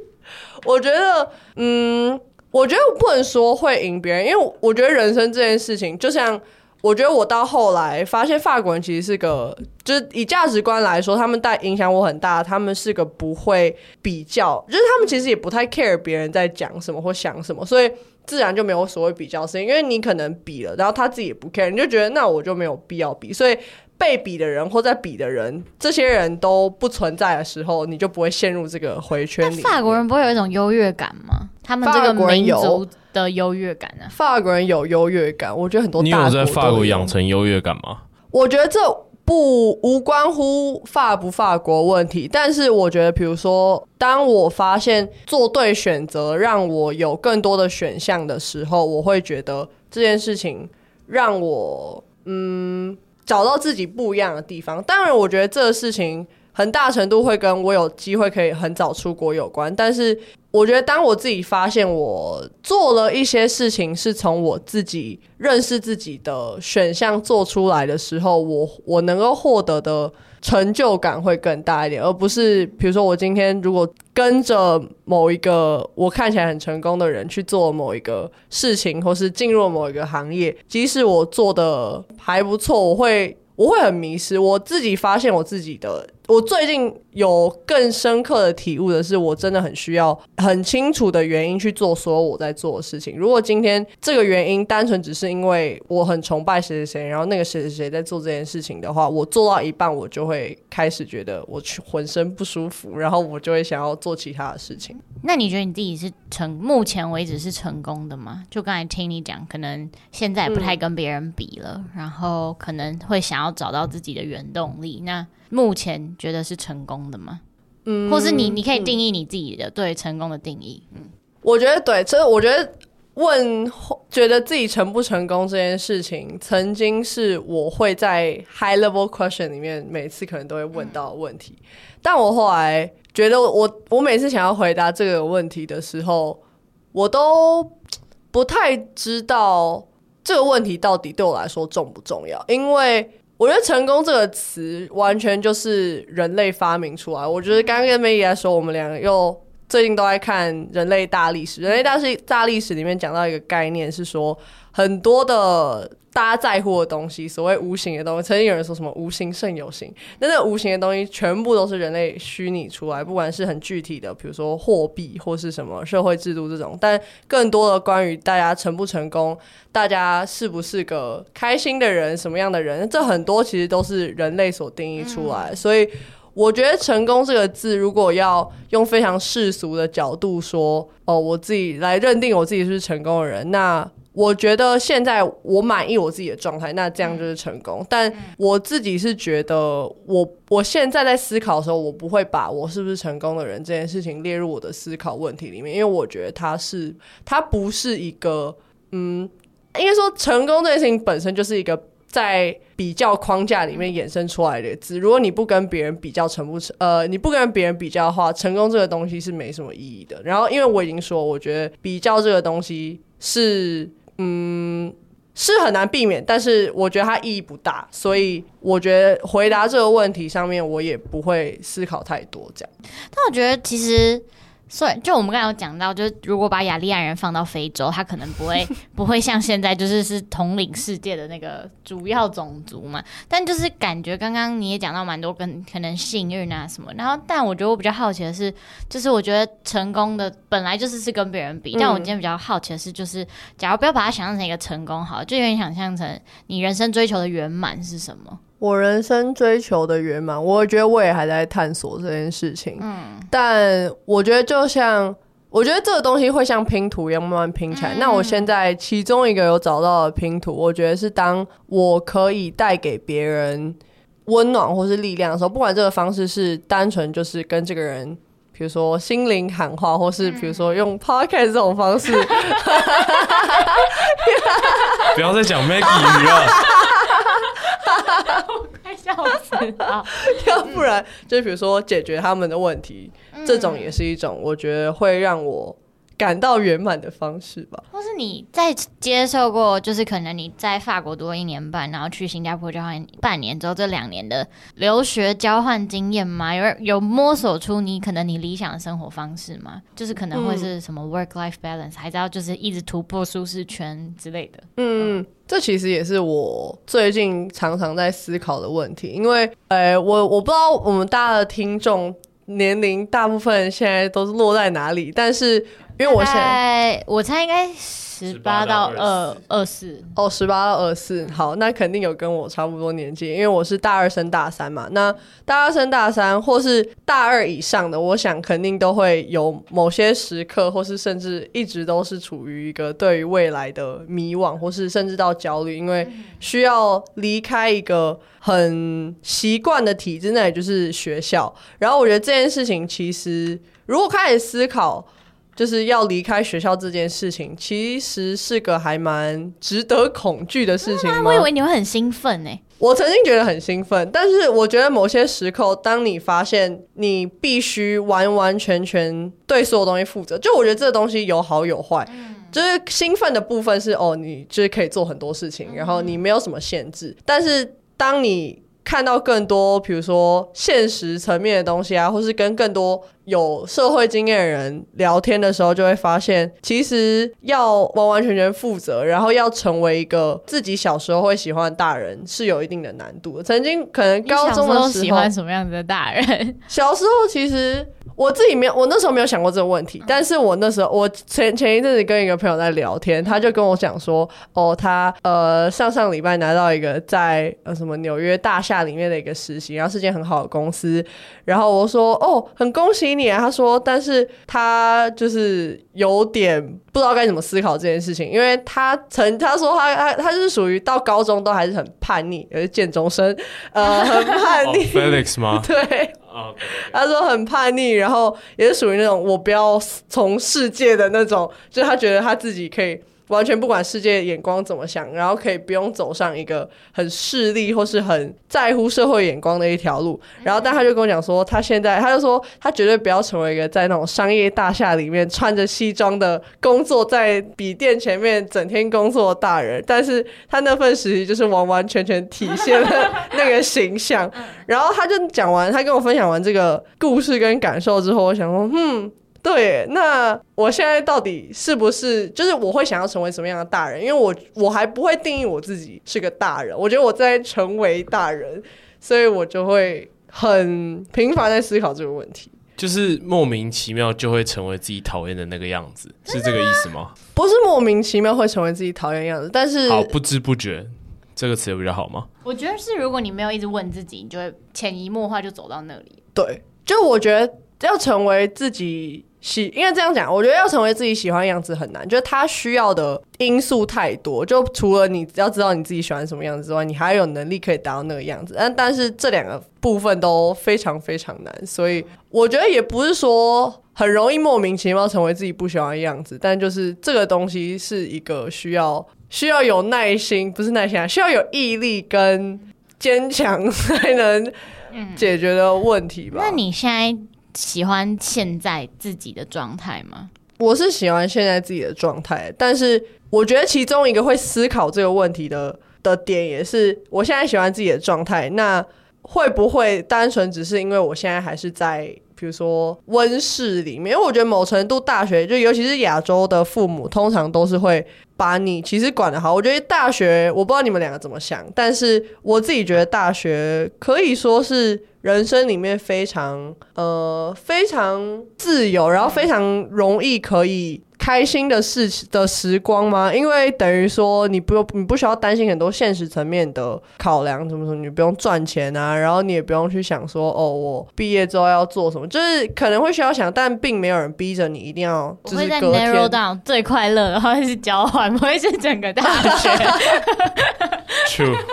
我觉得，嗯，我觉得我不能说会赢别人，因为我觉得人生这件事情，就像我觉得我到后来发现，法国人其实是个，就是以价值观来说，他们带影响我很大。他们是个不会比较，就是他们其实也不太 care 别人在讲什么或想什么，所以。自然就没有所谓比较声，因为你可能比了，然后他自己也不 care，你就觉得那我就没有必要比。所以被比的人或在比的人，这些人都不存在的时候，你就不会陷入这个回圈里。法国人不会有一种优越感吗？他们这个民族的优越感呢？法国人有优越感，我觉得很多。你有在法国养成优越感吗？我觉得这。不无关乎法不法国问题，但是我觉得，比如说，当我发现做对选择让我有更多的选项的时候，我会觉得这件事情让我嗯找到自己不一样的地方。当然，我觉得这个事情很大程度会跟我有机会可以很早出国有关，但是。我觉得，当我自己发现我做了一些事情是从我自己认识自己的选项做出来的时候，我我能够获得的成就感会更大一点，而不是比如说我今天如果跟着某一个我看起来很成功的人去做某一个事情，或是进入某一个行业，即使我做的还不错，我会我会很迷失。我自己发现我自己的。我最近有更深刻的体悟的是，我真的很需要很清楚的原因去做所有我在做的事情。如果今天这个原因单纯只是因为我很崇拜谁谁谁，然后那个谁谁谁在做这件事情的话，我做到一半我就会开始觉得我浑身不舒服，然后我就会想要做其他的事情。那你觉得你自己是成目前为止是成功的吗？就刚才听你讲，可能现在不太跟别人比了，嗯、然后可能会想要找到自己的原动力。那目前觉得是成功的吗？嗯，或是你你可以定义你自己的对成功的定义。嗯，我觉得对，这我觉得问觉得自己成不成功这件事情，曾经是我会在 high level question 里面每次可能都会问到的问题，嗯、但我后来觉得我我每次想要回答这个问题的时候，我都不太知道这个问题到底对我来说重不重要，因为。我觉得“成功”这个词完全就是人类发明出来。我觉得刚刚跟 Maggie 在说，我们两个又最近都在看人类大历史。人类大历大历史里面讲到一个概念是说，很多的。大家在乎的东西，所谓无形的东西，曾经有人说什么“无形胜有形”，那那无形的东西全部都是人类虚拟出来，不管是很具体的，比如说货币或是什么社会制度这种，但更多的关于大家成不成功，大家是不是个开心的人，什么样的人，这很多其实都是人类所定义出来。所以我觉得“成功”这个字，如果要用非常世俗的角度说，哦，我自己来认定我自己是成功的人，那。我觉得现在我满意我自己的状态，那这样就是成功。但我自己是觉得我，我我现在在思考的时候，我不会把我是不是成功的人这件事情列入我的思考问题里面，因为我觉得它是它不是一个嗯，应该说成功这件事情本身就是一个在比较框架里面衍生出来的字。如果你不跟别人比较成不成，呃，你不跟别人比较的话，成功这个东西是没什么意义的。然后，因为我已经说，我觉得比较这个东西是。嗯，是很难避免，但是我觉得它意义不大，所以我觉得回答这个问题上面，我也不会思考太多这样。但我觉得其实。所以，就我们刚才有讲到，就是如果把雅利安人放到非洲，他可能不会 不会像现在就是是统领世界的那个主要种族嘛。但就是感觉刚刚你也讲到蛮多跟可能幸运啊什么。然后，但我觉得我比较好奇的是，就是我觉得成功的本来就是是跟别人比。但我今天比较好奇的是，就是假如不要把它想象成一个成功好，就有点想象成你人生追求的圆满是什么？我人生追求的圆满，我觉得我也还在探索这件事情。嗯，但我觉得就像，我觉得这个东西会像拼图一样慢慢拼起来。嗯、那我现在其中一个有找到的拼图，我觉得是当我可以带给别人温暖或是力量的时候，不管这个方式是单纯就是跟这个人，比如说心灵喊话，或是比如说用 podcast 这种方式。不要再讲 Maggie 了。我快笑死了！要不然，就比如说解决他们的问题，嗯、这种也是一种我觉得会让我感到圆满的方式吧。或是你在接受过，就是可能你在法国读了一年半，然后去新加坡交换半年之后，这两年的留学交换经验吗？有有摸索出你可能你理想的生活方式吗？就是可能会是什么 work life balance，、嗯、还是要就是一直突破舒适圈之类的？嗯。嗯这其实也是我最近常常在思考的问题，因为，呃，我我不知道我们大家的听众年龄大部分现在都是落在哪里，但是因为我现在我猜应该。十八到二二四哦，十八到二四，好，那肯定有跟我差不多年纪，因为我是大二升大三嘛。那大二升大三或是大二以上的，我想肯定都会有某些时刻，或是甚至一直都是处于一个对于未来的迷惘，或是甚至到焦虑，因为需要离开一个很习惯的体制，那也就是学校。然后我觉得这件事情其实如果开始思考。就是要离开学校这件事情，其实是个还蛮值得恐惧的事情吗？我以为你会很兴奋呢。我曾经觉得很兴奋，但是我觉得某些时刻，当你发现你必须完完全全对所有东西负责，就我觉得这个东西有好有坏。就是兴奋的部分是哦，你就是可以做很多事情，然后你没有什么限制。但是当你看到更多，比如说现实层面的东西啊，或是跟更多有社会经验的人聊天的时候，就会发现，其实要完完全全负责，然后要成为一个自己小时候会喜欢的大人，是有一定的难度的。曾经可能高中的时候，喜欢什么样子的大人？小时候其实。我自己没有，我那时候没有想过这个问题。但是我那时候，我前前一阵子跟一个朋友在聊天，他就跟我讲说，哦，他呃上上礼拜拿到一个在呃什么纽约大厦里面的一个实习，然后是件很好的公司。然后我说，哦，很恭喜你啊。他说，但是他就是有点不知道该怎么思考这件事情，因为他曾他说他他他是属于到高中都还是很叛逆，也是建中生，呃，很叛逆。Oh, Felix 吗？对。哦，他说很叛逆，然后也是属于那种我不要从世界的那种，就是他觉得他自己可以。完全不管世界眼光怎么想，然后可以不用走上一个很势利或是很在乎社会眼光的一条路。然后，但他就跟我讲说，他现在他就说，他绝对不要成为一个在那种商业大厦里面穿着西装的工作在笔电前面整天工作的大人。但是他那份实习就是完完全全体现了那个形象。然后他就讲完，他跟我分享完这个故事跟感受之后，我想说，嗯。对，那我现在到底是不是就是我会想要成为什么样的大人？因为我我还不会定义我自己是个大人，我觉得我在成为大人，所以我就会很频繁在思考这个问题，就是莫名其妙就会成为自己讨厌的那个样子，是这个意思吗？不是莫名其妙会成为自己讨厌的样子，但是好不知不觉这个词有比较好吗？我觉得是，如果你没有一直问自己，你就会潜移默化就走到那里。对，就我觉得要成为自己。喜，因为这样讲，我觉得要成为自己喜欢的样子很难，就是他需要的因素太多。就除了你要知道你自己喜欢什么样子之外，你还有能力可以达到那个样子。但但是这两个部分都非常非常难，所以我觉得也不是说很容易莫名其妙成为自己不喜欢的样子。但就是这个东西是一个需要需要有耐心，不是耐心啊，需要有毅力跟坚强 才能解决的问题吧。嗯，那你现在？喜欢现在自己的状态吗？我是喜欢现在自己的状态，但是我觉得其中一个会思考这个问题的的点也是，我现在喜欢自己的状态，那会不会单纯只是因为我现在还是在，比如说温室里面？因为我觉得某程度大学，就尤其是亚洲的父母，通常都是会把你其实管得好。我觉得大学，我不知道你们两个怎么想，但是我自己觉得大学可以说是。人生里面非常呃非常自由，然后非常容易可以开心的事情的时光吗？因为等于说你不用你不需要担心很多现实层面的考量，什么什么，你不用赚钱啊，然后你也不用去想说哦，我毕业之后要做什么，就是可能会需要想，但并没有人逼着你一定要。我会在 narrow down 最快乐的话是交换，不会是整个大学。True。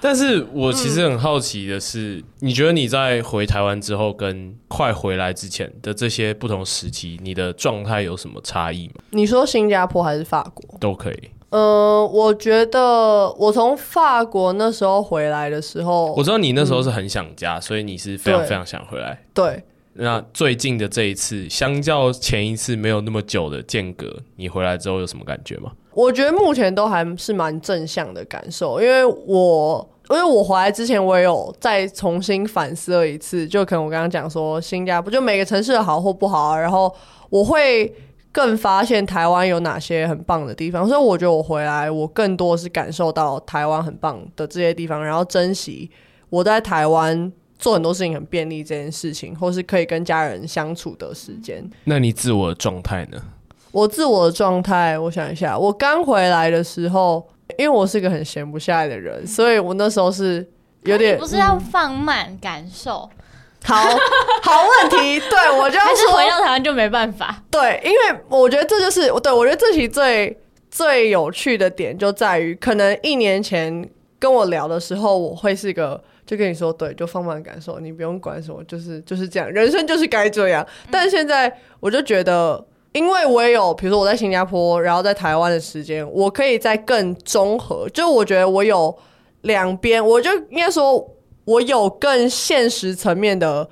但是我其实很好奇的是，嗯、你觉得你在回台湾之后，跟快回来之前的这些不同时期，你的状态有什么差异吗？你说新加坡还是法国？都可以。嗯、呃，我觉得我从法国那时候回来的时候，我知道你那时候是很想家，嗯、所以你是非常非常想回来。对。那最近的这一次，相较前一次没有那么久的间隔，你回来之后有什么感觉吗？我觉得目前都还是蛮正向的感受，因为我因为我回来之前，我也有再重新反思了一次，就可能我刚刚讲说新加坡就每个城市的好或不好啊，然后我会更发现台湾有哪些很棒的地方，所以我觉得我回来，我更多是感受到台湾很棒的这些地方，然后珍惜我在台湾做很多事情很便利这件事情，或是可以跟家人相处的时间。那你自我的状态呢？我自我的状态，我想一下，我刚回来的时候，因为我是一个很闲不下来的人，所以我那时候是有点不是要放慢感受。嗯、好好问题，对我就要说，是回到台湾就没办法。对，因为我觉得这就是对我觉得这期最最有趣的点就在于，可能一年前跟我聊的时候，我会是一个就跟你说，对，就放慢感受，你不用管什么，就是就是这样，人生就是该这样。但是现在我就觉得。因为我也有，比如说我在新加坡，然后在台湾的时间，我可以再更综合。就我觉得我有两边，我就应该说，我有更现实层面的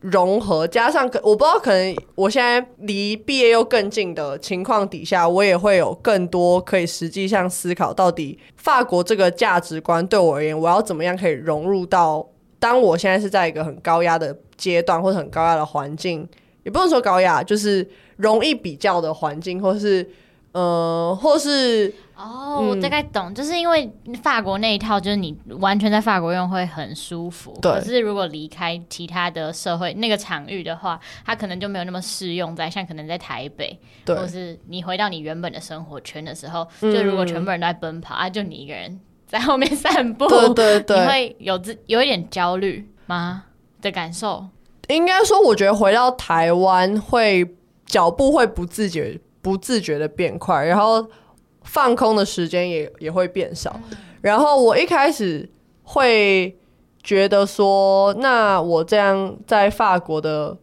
融合，加上可我不知道，可能我现在离毕业又更近的情况底下，我也会有更多可以实际上思考，到底法国这个价值观对我而言，我要怎么样可以融入到当我现在是在一个很高压的阶段，或者很高压的环境，也不能说高压，就是。容易比较的环境，或是，呃，或是哦，我大概懂，就是因为法国那一套，就是你完全在法国用会很舒服。对。可是如果离开其他的社会那个场域的话，它可能就没有那么适用在像可能在台北，或是你回到你原本的生活圈的时候，就如果全部人都在奔跑啊，就你一个人在后面散步，对对对，你会有自有一点焦虑吗的感受？应该说，我觉得回到台湾会。脚步会不自觉、不自觉的变快，然后放空的时间也也会变少。然后我一开始会觉得说，那我这样在法国的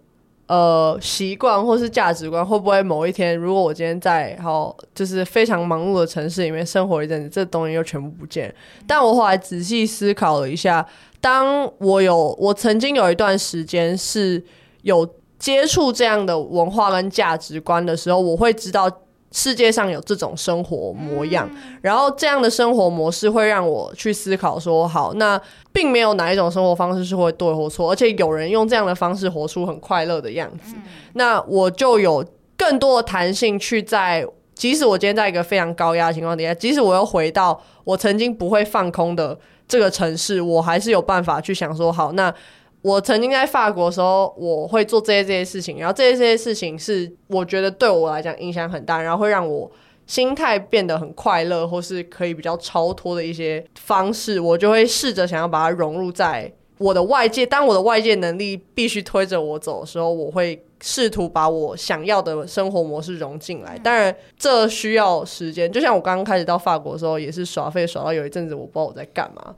呃习惯或是价值观，会不会某一天，如果我今天在好就是非常忙碌的城市里面生活一阵子，这东西又全部不见？但我后来仔细思考了一下，当我有我曾经有一段时间是有接触这样的文化跟价值观的时候，我会知道。世界上有这种生活模样，然后这样的生活模式会让我去思考说，好，那并没有哪一种生活方式是会对或错，而且有人用这样的方式活出很快乐的样子，那我就有更多的弹性去在，即使我今天在一个非常高压的情况底下，即使我又回到我曾经不会放空的这个城市，我还是有办法去想说，好，那。我曾经在法国的时候，我会做这些这些事情，然后这些这些事情是我觉得对我来讲影响很大，然后会让我心态变得很快乐，或是可以比较超脱的一些方式，我就会试着想要把它融入在我的外界。当我的外界能力必须推着我走的时候，我会试图把我想要的生活模式融进来。当然，这需要时间。就像我刚刚开始到法国的时候，也是耍废耍到有一阵子，我不知道我在干嘛。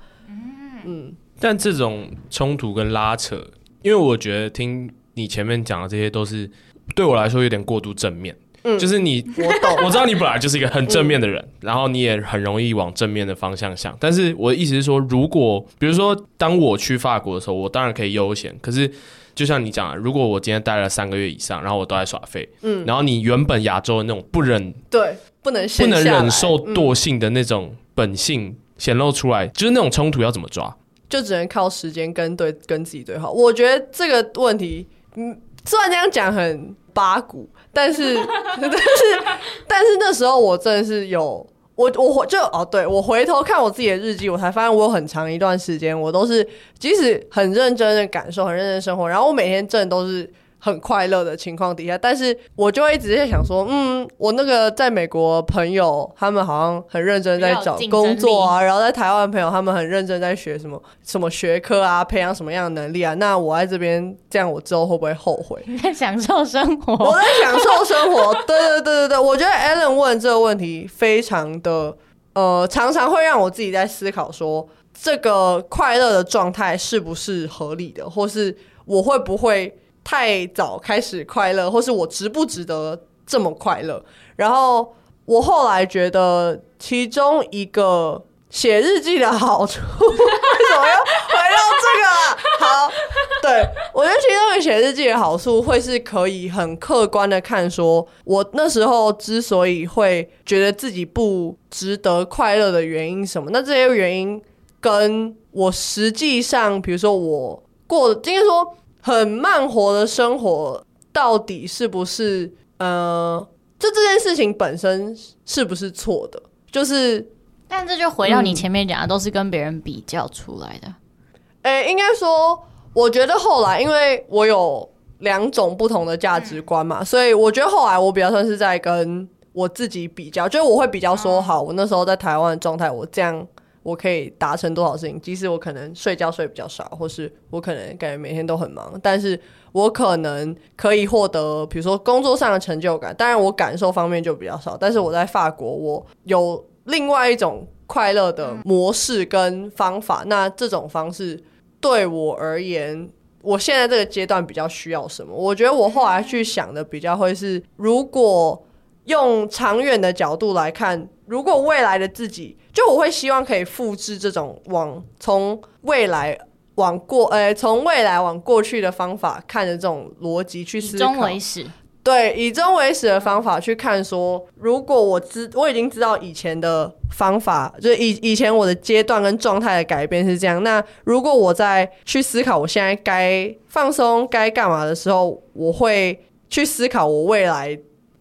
嗯。但这种冲突跟拉扯，因为我觉得听你前面讲的这些都是对我来说有点过度正面。嗯，就是你我懂，我知道你本来就是一个很正面的人，嗯，然后你也很容易往正面的方向想。但是我的意思是说，如果比如说当我去法国的时候，我当然可以悠闲。可是就像你讲的，如果我今天待了三个月以上，然后我都在耍废，嗯，然后你原本亚洲的那种不忍对不能不能忍受惰性的那种本性显露出来，嗯，就是那种冲突要怎么抓？就只能靠时间跟对跟自己对话。我觉得这个问题，嗯，虽然这样讲很八股，但是 但是但是那时候我真的是有我我就哦，对我回头看我自己的日记，我才发现我有很长一段时间，我都是即使很认真的感受，很认真的生活，然后我每天真的都是。很快乐的情况底下，但是我就会一直在想说，嗯，我那个在美国朋友，他们好像很认真在找工作啊，然后在台湾朋友，他们很认真在学什么什么学科啊，培养什么样的能力啊。那我在这边这样，我之后会不会后悔？你 在享受生活，我在享受生活。对对对对对，我觉得 Ellen 问这个问题非常的，呃，常常会让我自己在思考说，这个快乐的状态是不是合理的，或是我会不会。太早开始快乐，或是我值不值得这么快乐？然后我后来觉得，其中一个写日记的好处，为什么要回到这个？好，对，我觉得其中一个写日记的好处，会是可以很客观的看，说我那时候之所以会觉得自己不值得快乐的原因什么？那这些原因跟我实际上，比如说我过，应该说。很慢活的生活，到底是不是呃，就这件事情本身是不是错的？就是，但这就回到你前面讲的，都是跟别人比较出来的。诶、嗯，欸，应该说，我觉得后来，因为我有两种不同的价值观嘛，嗯，所以我觉得后来我比较算是在跟我自己比较，就是我会比较说，好，我那时候在台湾的状态，我这样。我可以达成多少事情？即使我可能睡觉睡比较少，或是我可能感觉每天都很忙，但是我可能可以获得，比如说工作上的成就感。当然，我感受方面就比较少。但是我在法国，我有另外一种快乐的模式跟方法。那这种方式对我而言，我现在这个阶段比较需要什么？我觉得我后来去想的比较会是，如果用长远的角度来看。如果未来的自己，就我会希望可以复制这种往从未来往过，呃，从未来往过去的方法看的这种逻辑去思考。以终为始。对，以终为始的方法去看说，如果我知我已经知道以前的方法，就是以以前我的阶段跟状态的改变是这样，那如果我在去思考我现在该放松该干嘛的时候，我会去思考我未来。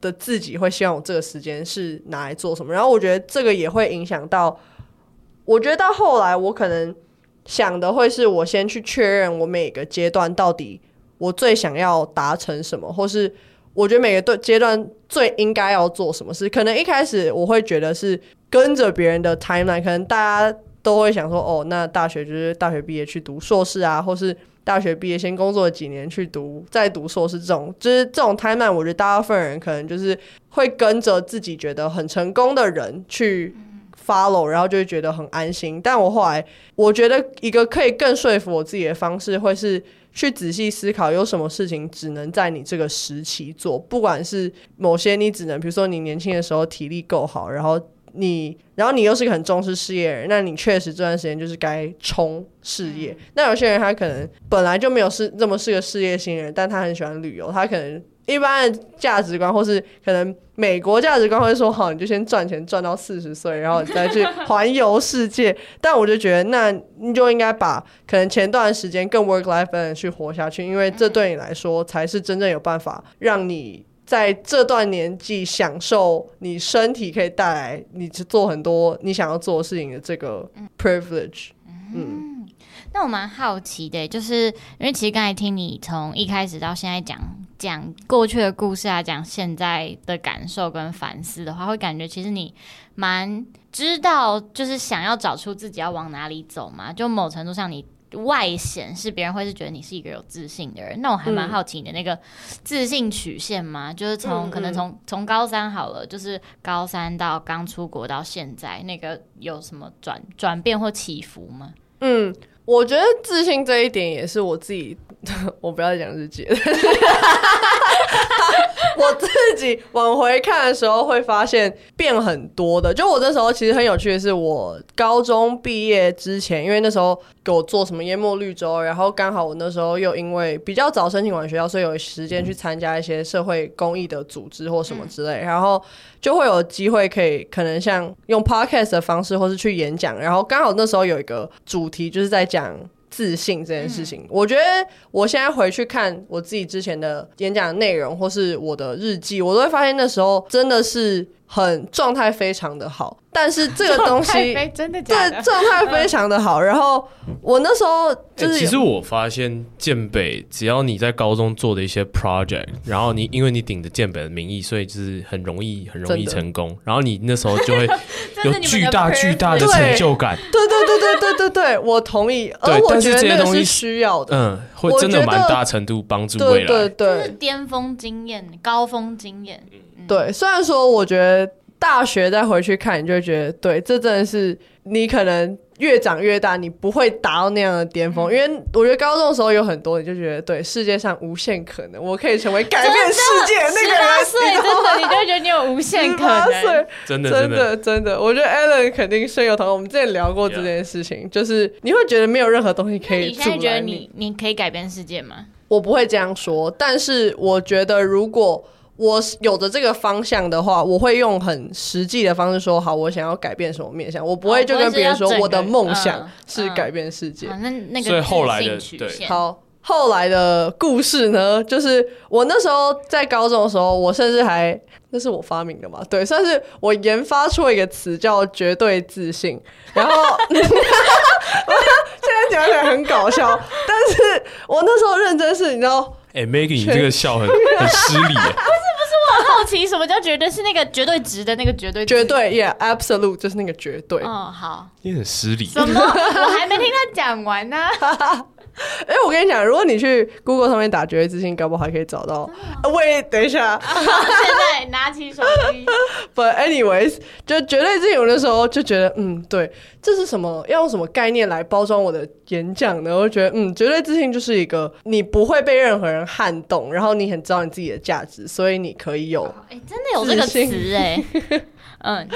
的自己会希望我这个时间是拿来做什么，然后我觉得这个也会影响到，我觉得到后来我可能想的会是我先去确认我每个阶段到底我最想要达成什么，或是我觉得每个段阶段最应该要做什么事。可能一开始我会觉得是跟着别人的 timeline，可能大家都会想说，哦，那大学就是大学毕业去读硕士啊，或是。大学毕业先工作几年去读，再读硕士这种，就是这种 timeline，我觉得大部分人可能就是会跟着自己觉得很成功的人去 follow，然后就会觉得很安心。但我后来我觉得一个可以更说服我自己的方式，会是去仔细思考有什么事情只能在你这个时期做，不管是某些你只能，比如说你年轻的时候体力够好，然后你，然后你又是个很重视事业的人，那你确实这段时间就是该冲事业。那有些人他可能本来就没有是这么是个事业新人，但他很喜欢旅游，他可能。一般的价值观，或是可能美国价值观会说，好，你就先赚钱赚到四十岁，然后你再去环游世界。但我就觉得，那你就应该把可能前段时间更 work life balance 去活下去，因为这对你来说才是真正有办法让你在这段年纪享受你身体可以带来你做很多你想要做的事情的这个 privilege。嗯。那我蛮好奇的，就是因为其实刚才听你从一开始到现在讲讲过去的故事啊，讲现在的感受跟反思的话，会感觉其实你蛮知道，就是想要找出自己要往哪里走嘛。就某程度上，你外显是别人会是觉得你是一个有自信的人。那我还蛮好奇你的那个自信曲线嘛，嗯、就是从可能从从高三好了，就是高三到刚出国到现在，那个有什么转转变或起伏吗？嗯。我觉得自信这一点也是我自己，我不要讲日记了。我自己往回看的时候，会发现变很多的。就我那时候其实很有趣的是，我高中毕业之前，因为那时候给我做什么淹没绿洲，然后刚好我那时候又因为比较早申请完学校，所以有时间去参加一些社会公益的组织或什么之类，然后就会有机会可以可能像用 podcast 的方式，或是去演讲。然后刚好那时候有一个主题就是在讲。自信这件事情，嗯，我觉得我现在回去看我自己之前的演讲内容，或是我的日记，我都会发现那时候真的是很状态非常的好。但是这个东西真的假的？对，状态非常的好。然后我那时候就是、欸，其实我发现建北，只要你在高中做的一些 project，然后你因为你顶着建北的名义，所以就是很容易很容易成功。然后你那时候就会 有巨大巨大的成就感。对对对对对对对，我同意。而我觉得那个是需要的，嗯，会真的蛮大程度帮助未来。对对对，是巅峰经验、高峰经验。对，虽然说我觉得。大学再回去看，你就会觉得，对，这真的是你可能越长越大，你不会达到那样的巅峰。嗯、因为我觉得高中的时候有很多，你就觉得，对，世界上无限可能，我可以成为改变世界的那个人。岁真的，你就会觉得你有无限可能。真的，真的，真的，我觉得 Alan 肯定深有同感。我们之前聊过这件事情.就是你会觉得没有任何东西可以阻拦你。你现在觉得你你可以改变世界吗？我不会这样说，但是我觉得如果。我有着这个方向的话，我会用很实际的方式说好，我想要改变什么面向。我不会就跟别人说我的梦想是改变世界。那那个所以后来的对，好，后来的故事呢，就是我那时候在高中的时候，我甚至还那是我发明的嘛，对，算是我研发出一个词叫绝对自信。然后 现在讲起来很搞笑，但是我那时候认真是，你知道。哎、欸、，Maggie，你这个笑很很失礼。不是不是，我很好奇，什么叫绝对？是那个绝对值的那个绝对？绝对，Yeah，absolute，就是那个绝对。嗯，好。你很失礼。什么？我还没听他讲完呢。哎、欸，我跟你讲，如果你去 Google 上面打“绝对自信”，搞不好还可以找到。喂，等一下，现在拿起手机。But anyways，就绝对自信，有的时候就觉得，嗯，对，这是什么？要用什么概念来包装我的演讲呢？我就觉得，嗯，绝对自信就是一个你不会被任何人撼动，然后你很知道你自己的价值，所以你可以有。哎、欸，真的有这个词哎。嗯，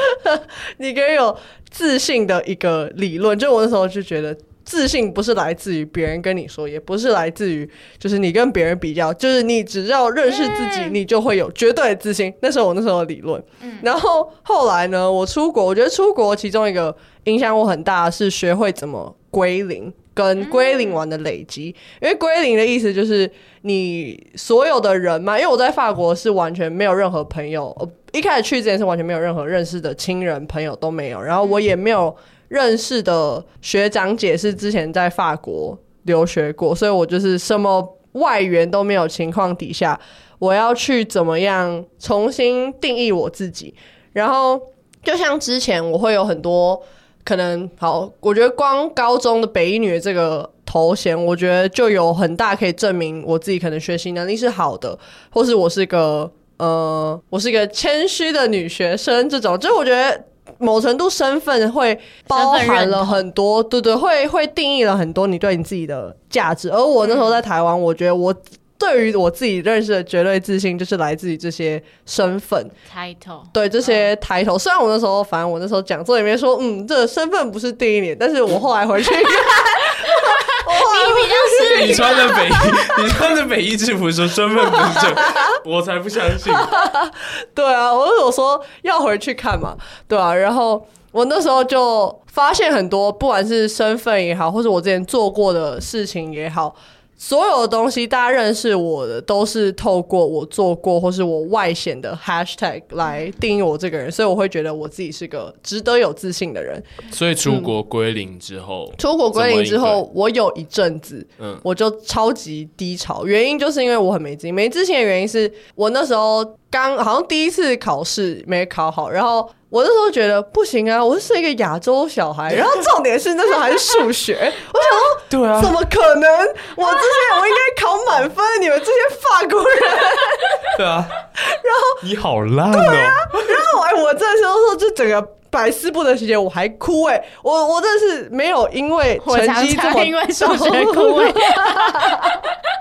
你可以有自信的一个理论。就我那时候就觉得。自信不是来自于别人跟你说，也不是来自于就是你跟别人比较，就是你只要认识自己，你就会有绝对的自信。那是我那时候的理论。嗯，然后后来呢，我出国，我觉得出国其中一个影响我很大的是学会怎么归零跟归零完的累积。因为归零的意思就是你所有的人嘛，因为我在法国是完全没有任何朋友，一开始去之前是完全没有任何认识的亲人朋友都没有，然后我也没有。认识的学长姐是之前在法国留学过，所以我就是什么外援都没有情况底下，我要去怎么样重新定义我自己。然后就像之前我会有很多可能，好，我觉得光高中的北一女这个头衔，我觉得就有很大可以证明我自己可能学习能力是好的，或是我是个呃，我是一个谦虚的女学生这种，就我觉得。某程度身份会包含了很多，对对，会会定义了很多你对你自己的价值。而我那时候在台湾，我觉得我。对于我自己认识的绝对自信，就是来自于这些身份 title，对这些 title。虽然我那时候，反正我那时候讲座里面说，嗯，这个身份不是第一年，但是我后来回去看，你比较是你穿的北衣，你穿的北 衣制服说身份不是这，我才不相信。对啊，我有说要回去看嘛，对啊，然后我那时候就发现很多，不管是身份也好，或者我之前做过的事情也好。所有的东西，大家认识我的都是透过我做过或是我外显的 hashtag 来定义我这个人，所以我会觉得我自己是个值得有自信的人。所以出国归零之后，嗯、出国归零之后，我有一阵子，嗯，我就超级低潮，原因就是因为我很没自信。没自信的原因是我那时候刚好像第一次考试没考好，然后。我那时候觉得不行啊，我是一个亚洲小孩，然后重点是那时候还是数学，我想说，对啊，怎么可能？我之前我应该考满分，你们这些法国人，对啊，然后你好烂哦，对啊，然后哎，我这时候说就整个百思不得其解，我还哭哎，我我真的是没有因为 成绩这么因为 数学哭哎。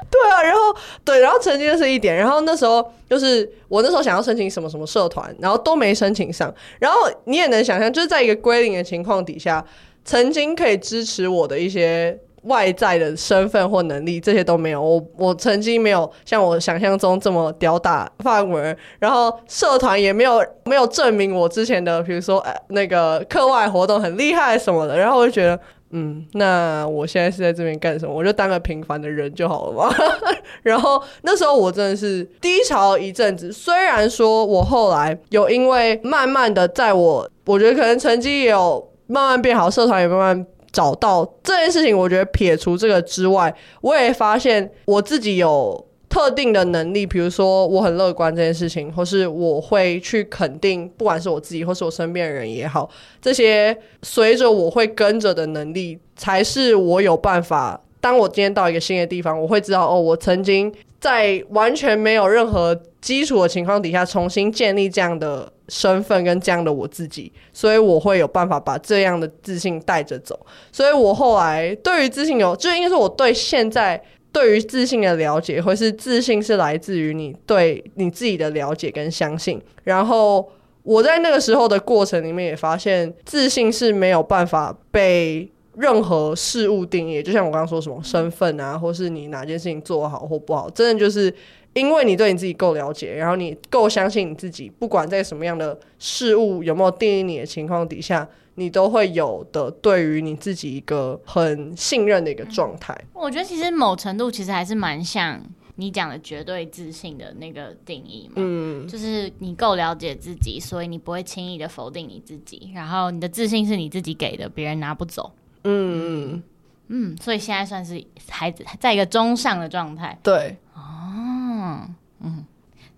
对啊，然后对，然后成绩就是一点，然后那时候就是我那时候想要申请什么什么社团，然后都没申请上。然后你也能想象，就是在一个归零的情况底下，曾经可以支持我的一些外在的身份或能力，这些都没有。我我曾经没有像我想象中这么屌打范文，然后社团也没有没有证明我之前的，比如说呃那个课外活动很厉害什么的。然后我就觉得。嗯，那我现在是在这边干什么？我就当个平凡的人就好了嘛。然后那时候我真的是低潮一阵子，虽然说我后来有因为慢慢的在我，我觉得可能成绩也有慢慢变好，社团也慢慢找到这件事情。我觉得撇除这个之外，我也发现我自己有。特定的能力，比如说我很乐观这件事情，或是我会去肯定，不管是我自己或是我身边的人也好，这些随着我会跟着的能力，才是我有办法。当我今天到一个新的地方，我会知道哦，我曾经在完全没有任何基础的情况底下，重新建立这样的身份跟这样的我自己，所以我会有办法把这样的自信带着走。所以我后来对于自信有，就应该是我对现在。对于自信的了解，或是自信是来自于你对你自己的了解跟相信。然后我在那个时候的过程里面也发现，自信是没有办法被任何事物定义。就像我刚刚说什么身份啊，或是你哪件事情做好或不好，真的就是因为你对你自己够了解，然后你够相信你自己，不管在什么样的事物有没有定义你的情况底下。你都会有的，对于你自己一个很信任的一个状态。我觉得其实某程度其实还是蛮像你讲的绝对自信的那个定义嘛。嗯，就是你够了解自己，所以你不会轻易的否定你自己。然后你的自信是你自己给的，别人拿不走。嗯嗯嗯，所以现在算是孩子在一个中上的状态。对。哦，嗯。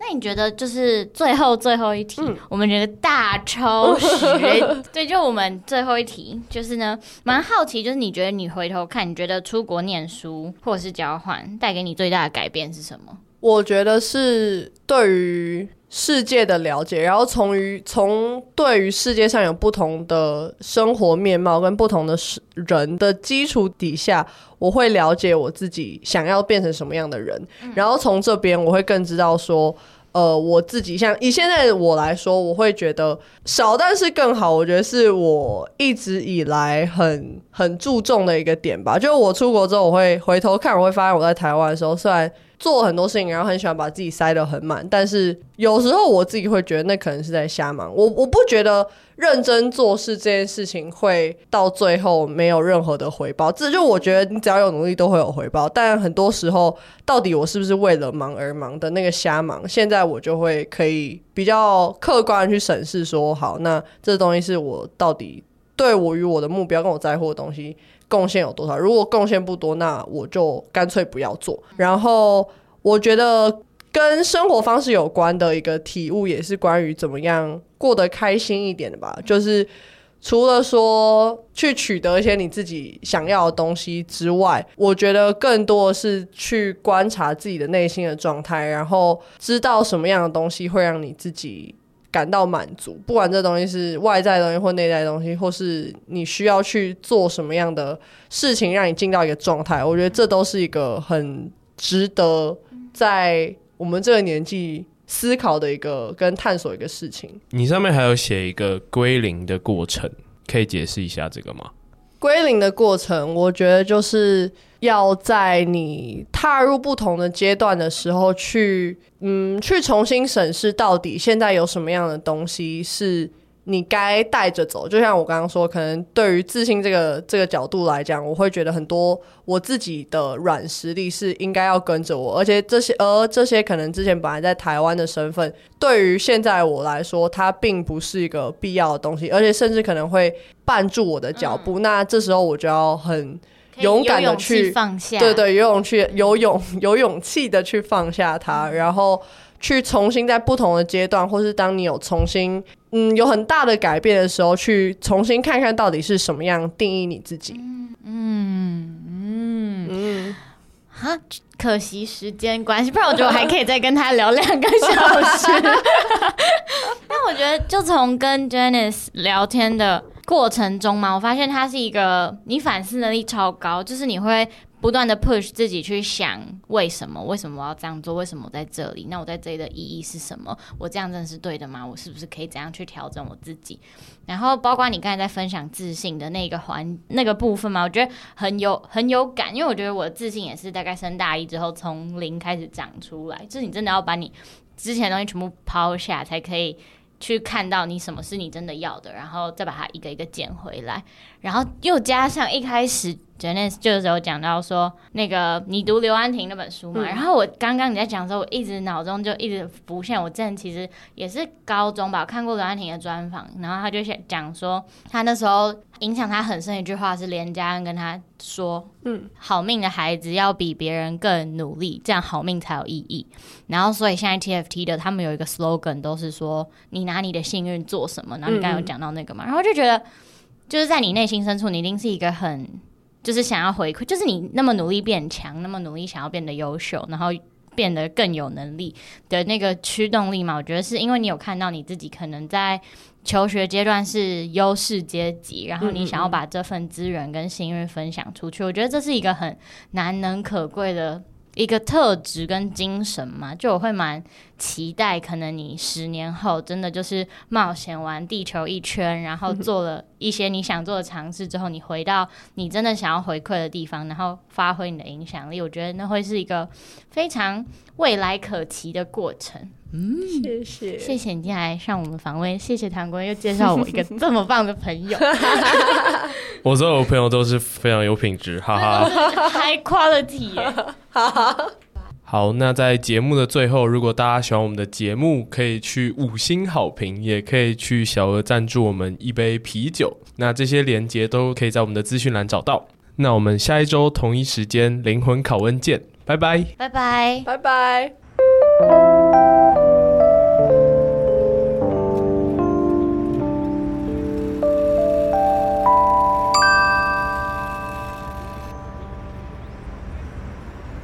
那你觉得就是最后最后一题，嗯、我们觉得大抽学，对，就我们最后一题，就是呢，蛮好奇，就是你觉得你回头看，你觉得出国念书或者是交换带给你最大的改变是什么？我觉得是对于世界的了解，然后从于从对于世界上有不同的生活面貌跟不同的人的基础底下，我会了解我自己想要变成什么样的人，嗯、然后从这边我会更知道说，呃，我自己像以现在的我来说，我会觉得少但是更好，我觉得是我一直以来很很注重的一个点吧。就我出国之后，我会回头看，我会发现我在台湾的时候，虽然。做很多事情，然后很喜欢把自己塞得很满，但是有时候我自己会觉得那可能是在瞎忙。我我不觉得认真做事这件事情会到最后没有任何的回报。这就我觉得你只要有努力都会有回报，但很多时候到底我是不是为了忙而忙的那个瞎忙，现在我就会可以比较客观去审视说，好，那这东西是我到底对我与我的目标跟我在乎的东西。贡献有多少？如果贡献不多，那我就干脆不要做。然后我觉得跟生活方式有关的一个体悟，也是关于怎么样过得开心一点的吧。就是除了说去取得一些你自己想要的东西之外，我觉得更多的是去观察自己的内心的状态，然后知道什么样的东西会让你自己感到满足，不管这东西是外在的东西或内在的东西，或是你需要去做什么样的事情让你进到一个状态，我觉得这都是一个很值得在我们这个年纪思考的一个跟探索一个事情。你上面还有写一个归零的过程，可以解释一下这个吗？归零的过程，我觉得就是要在你踏入不同的阶段的时候去，嗯，去重新审视到底现在有什么样的东西是。你该带着走，就像我刚刚说，可能对于自信这个这个角度来讲，我会觉得很多我自己的软实力是应该要跟着我，而且这些，而这些可能之前本来在台湾的身份，对于现在我来说，它并不是一个必要的东西，而且甚至可能会绊住我的脚步。嗯、那这时候我就要很勇敢的去放下，对对，有勇气，有勇有勇气的去放下它，嗯、然后。去重新在不同的阶段，或是当你有重新嗯有很大的改变的时候，去重新看看到底是什么样定义你自己。嗯嗯嗯嗯，哈，可惜时间关系，不然我觉得我还可以再跟他聊两个小时。但我觉得就从跟 Janice 聊天的过程中嘛，我发现他是一个你反思能力超高，就是你会。不断的 push 自己去想为什么？为什么我要这样做？为什么我在这里？那我在这里的意义是什么？我这样真的是对的吗？我是不是可以怎样去调整我自己？然后包括你刚才在分享自信的那个环那个部分嘛，我觉得很有很有感，因为我觉得我的自信也是大概升大一之后从零开始长出来，就是你真的要把你之前的东西全部抛下，才可以去看到你什么是你真的要的，然后再把它一个一个捡回来，然后又加上一开始。Janice 就是有讲到说，那个你读刘安婷那本书嘛，嗯、然后我刚刚你在讲的时候，我一直脑中就一直浮现，我之前其实也是高中吧，看过刘安婷的专访，然后他就讲说，他那时候影响他很深一句话是连家恩跟他说，嗯，好命的孩子要比别人更努力，这样好命才有意义。然后所以现在 TFT 的他们有一个 slogan 都是说，你拿你的幸运做什么？然后你刚刚有讲到那个嘛，嗯、然后就觉得就是在你内心深处，你一定是一个很。就是想要回馈，就是你那么努力变强，那么努力想要变得优秀，然后变得更有能力的那个驱动力嘛？我觉得是因为你有看到你自己可能在求学阶段是优势阶级，然后你想要把这份资源跟幸运分享出去。嗯嗯嗯。我觉得这是一个很难能可贵的。一个特质跟精神嘛，就我会蛮期待，可能你十年后真的就是冒险完地球一圈，然后做了一些你想做的尝试之后，你回到你真的想要回馈的地方，然后发挥你的影响力。我觉得那会是一个非常未来可期的过程。嗯，谢谢，谢谢你今天来上我们访问，谢谢唐国又介绍我一个 这么棒的朋友。我所有朋友都是非常有品质，哈哈，High quality，哈哈。好，那在节目的最后，如果大家喜欢我们的节目，可以去五星好评，也可以去小额赞助我们一杯啤酒。那这些连接都可以在我们的资讯栏找到。那我们下一周同一时间灵魂拷问见，拜拜，拜拜，拜拜。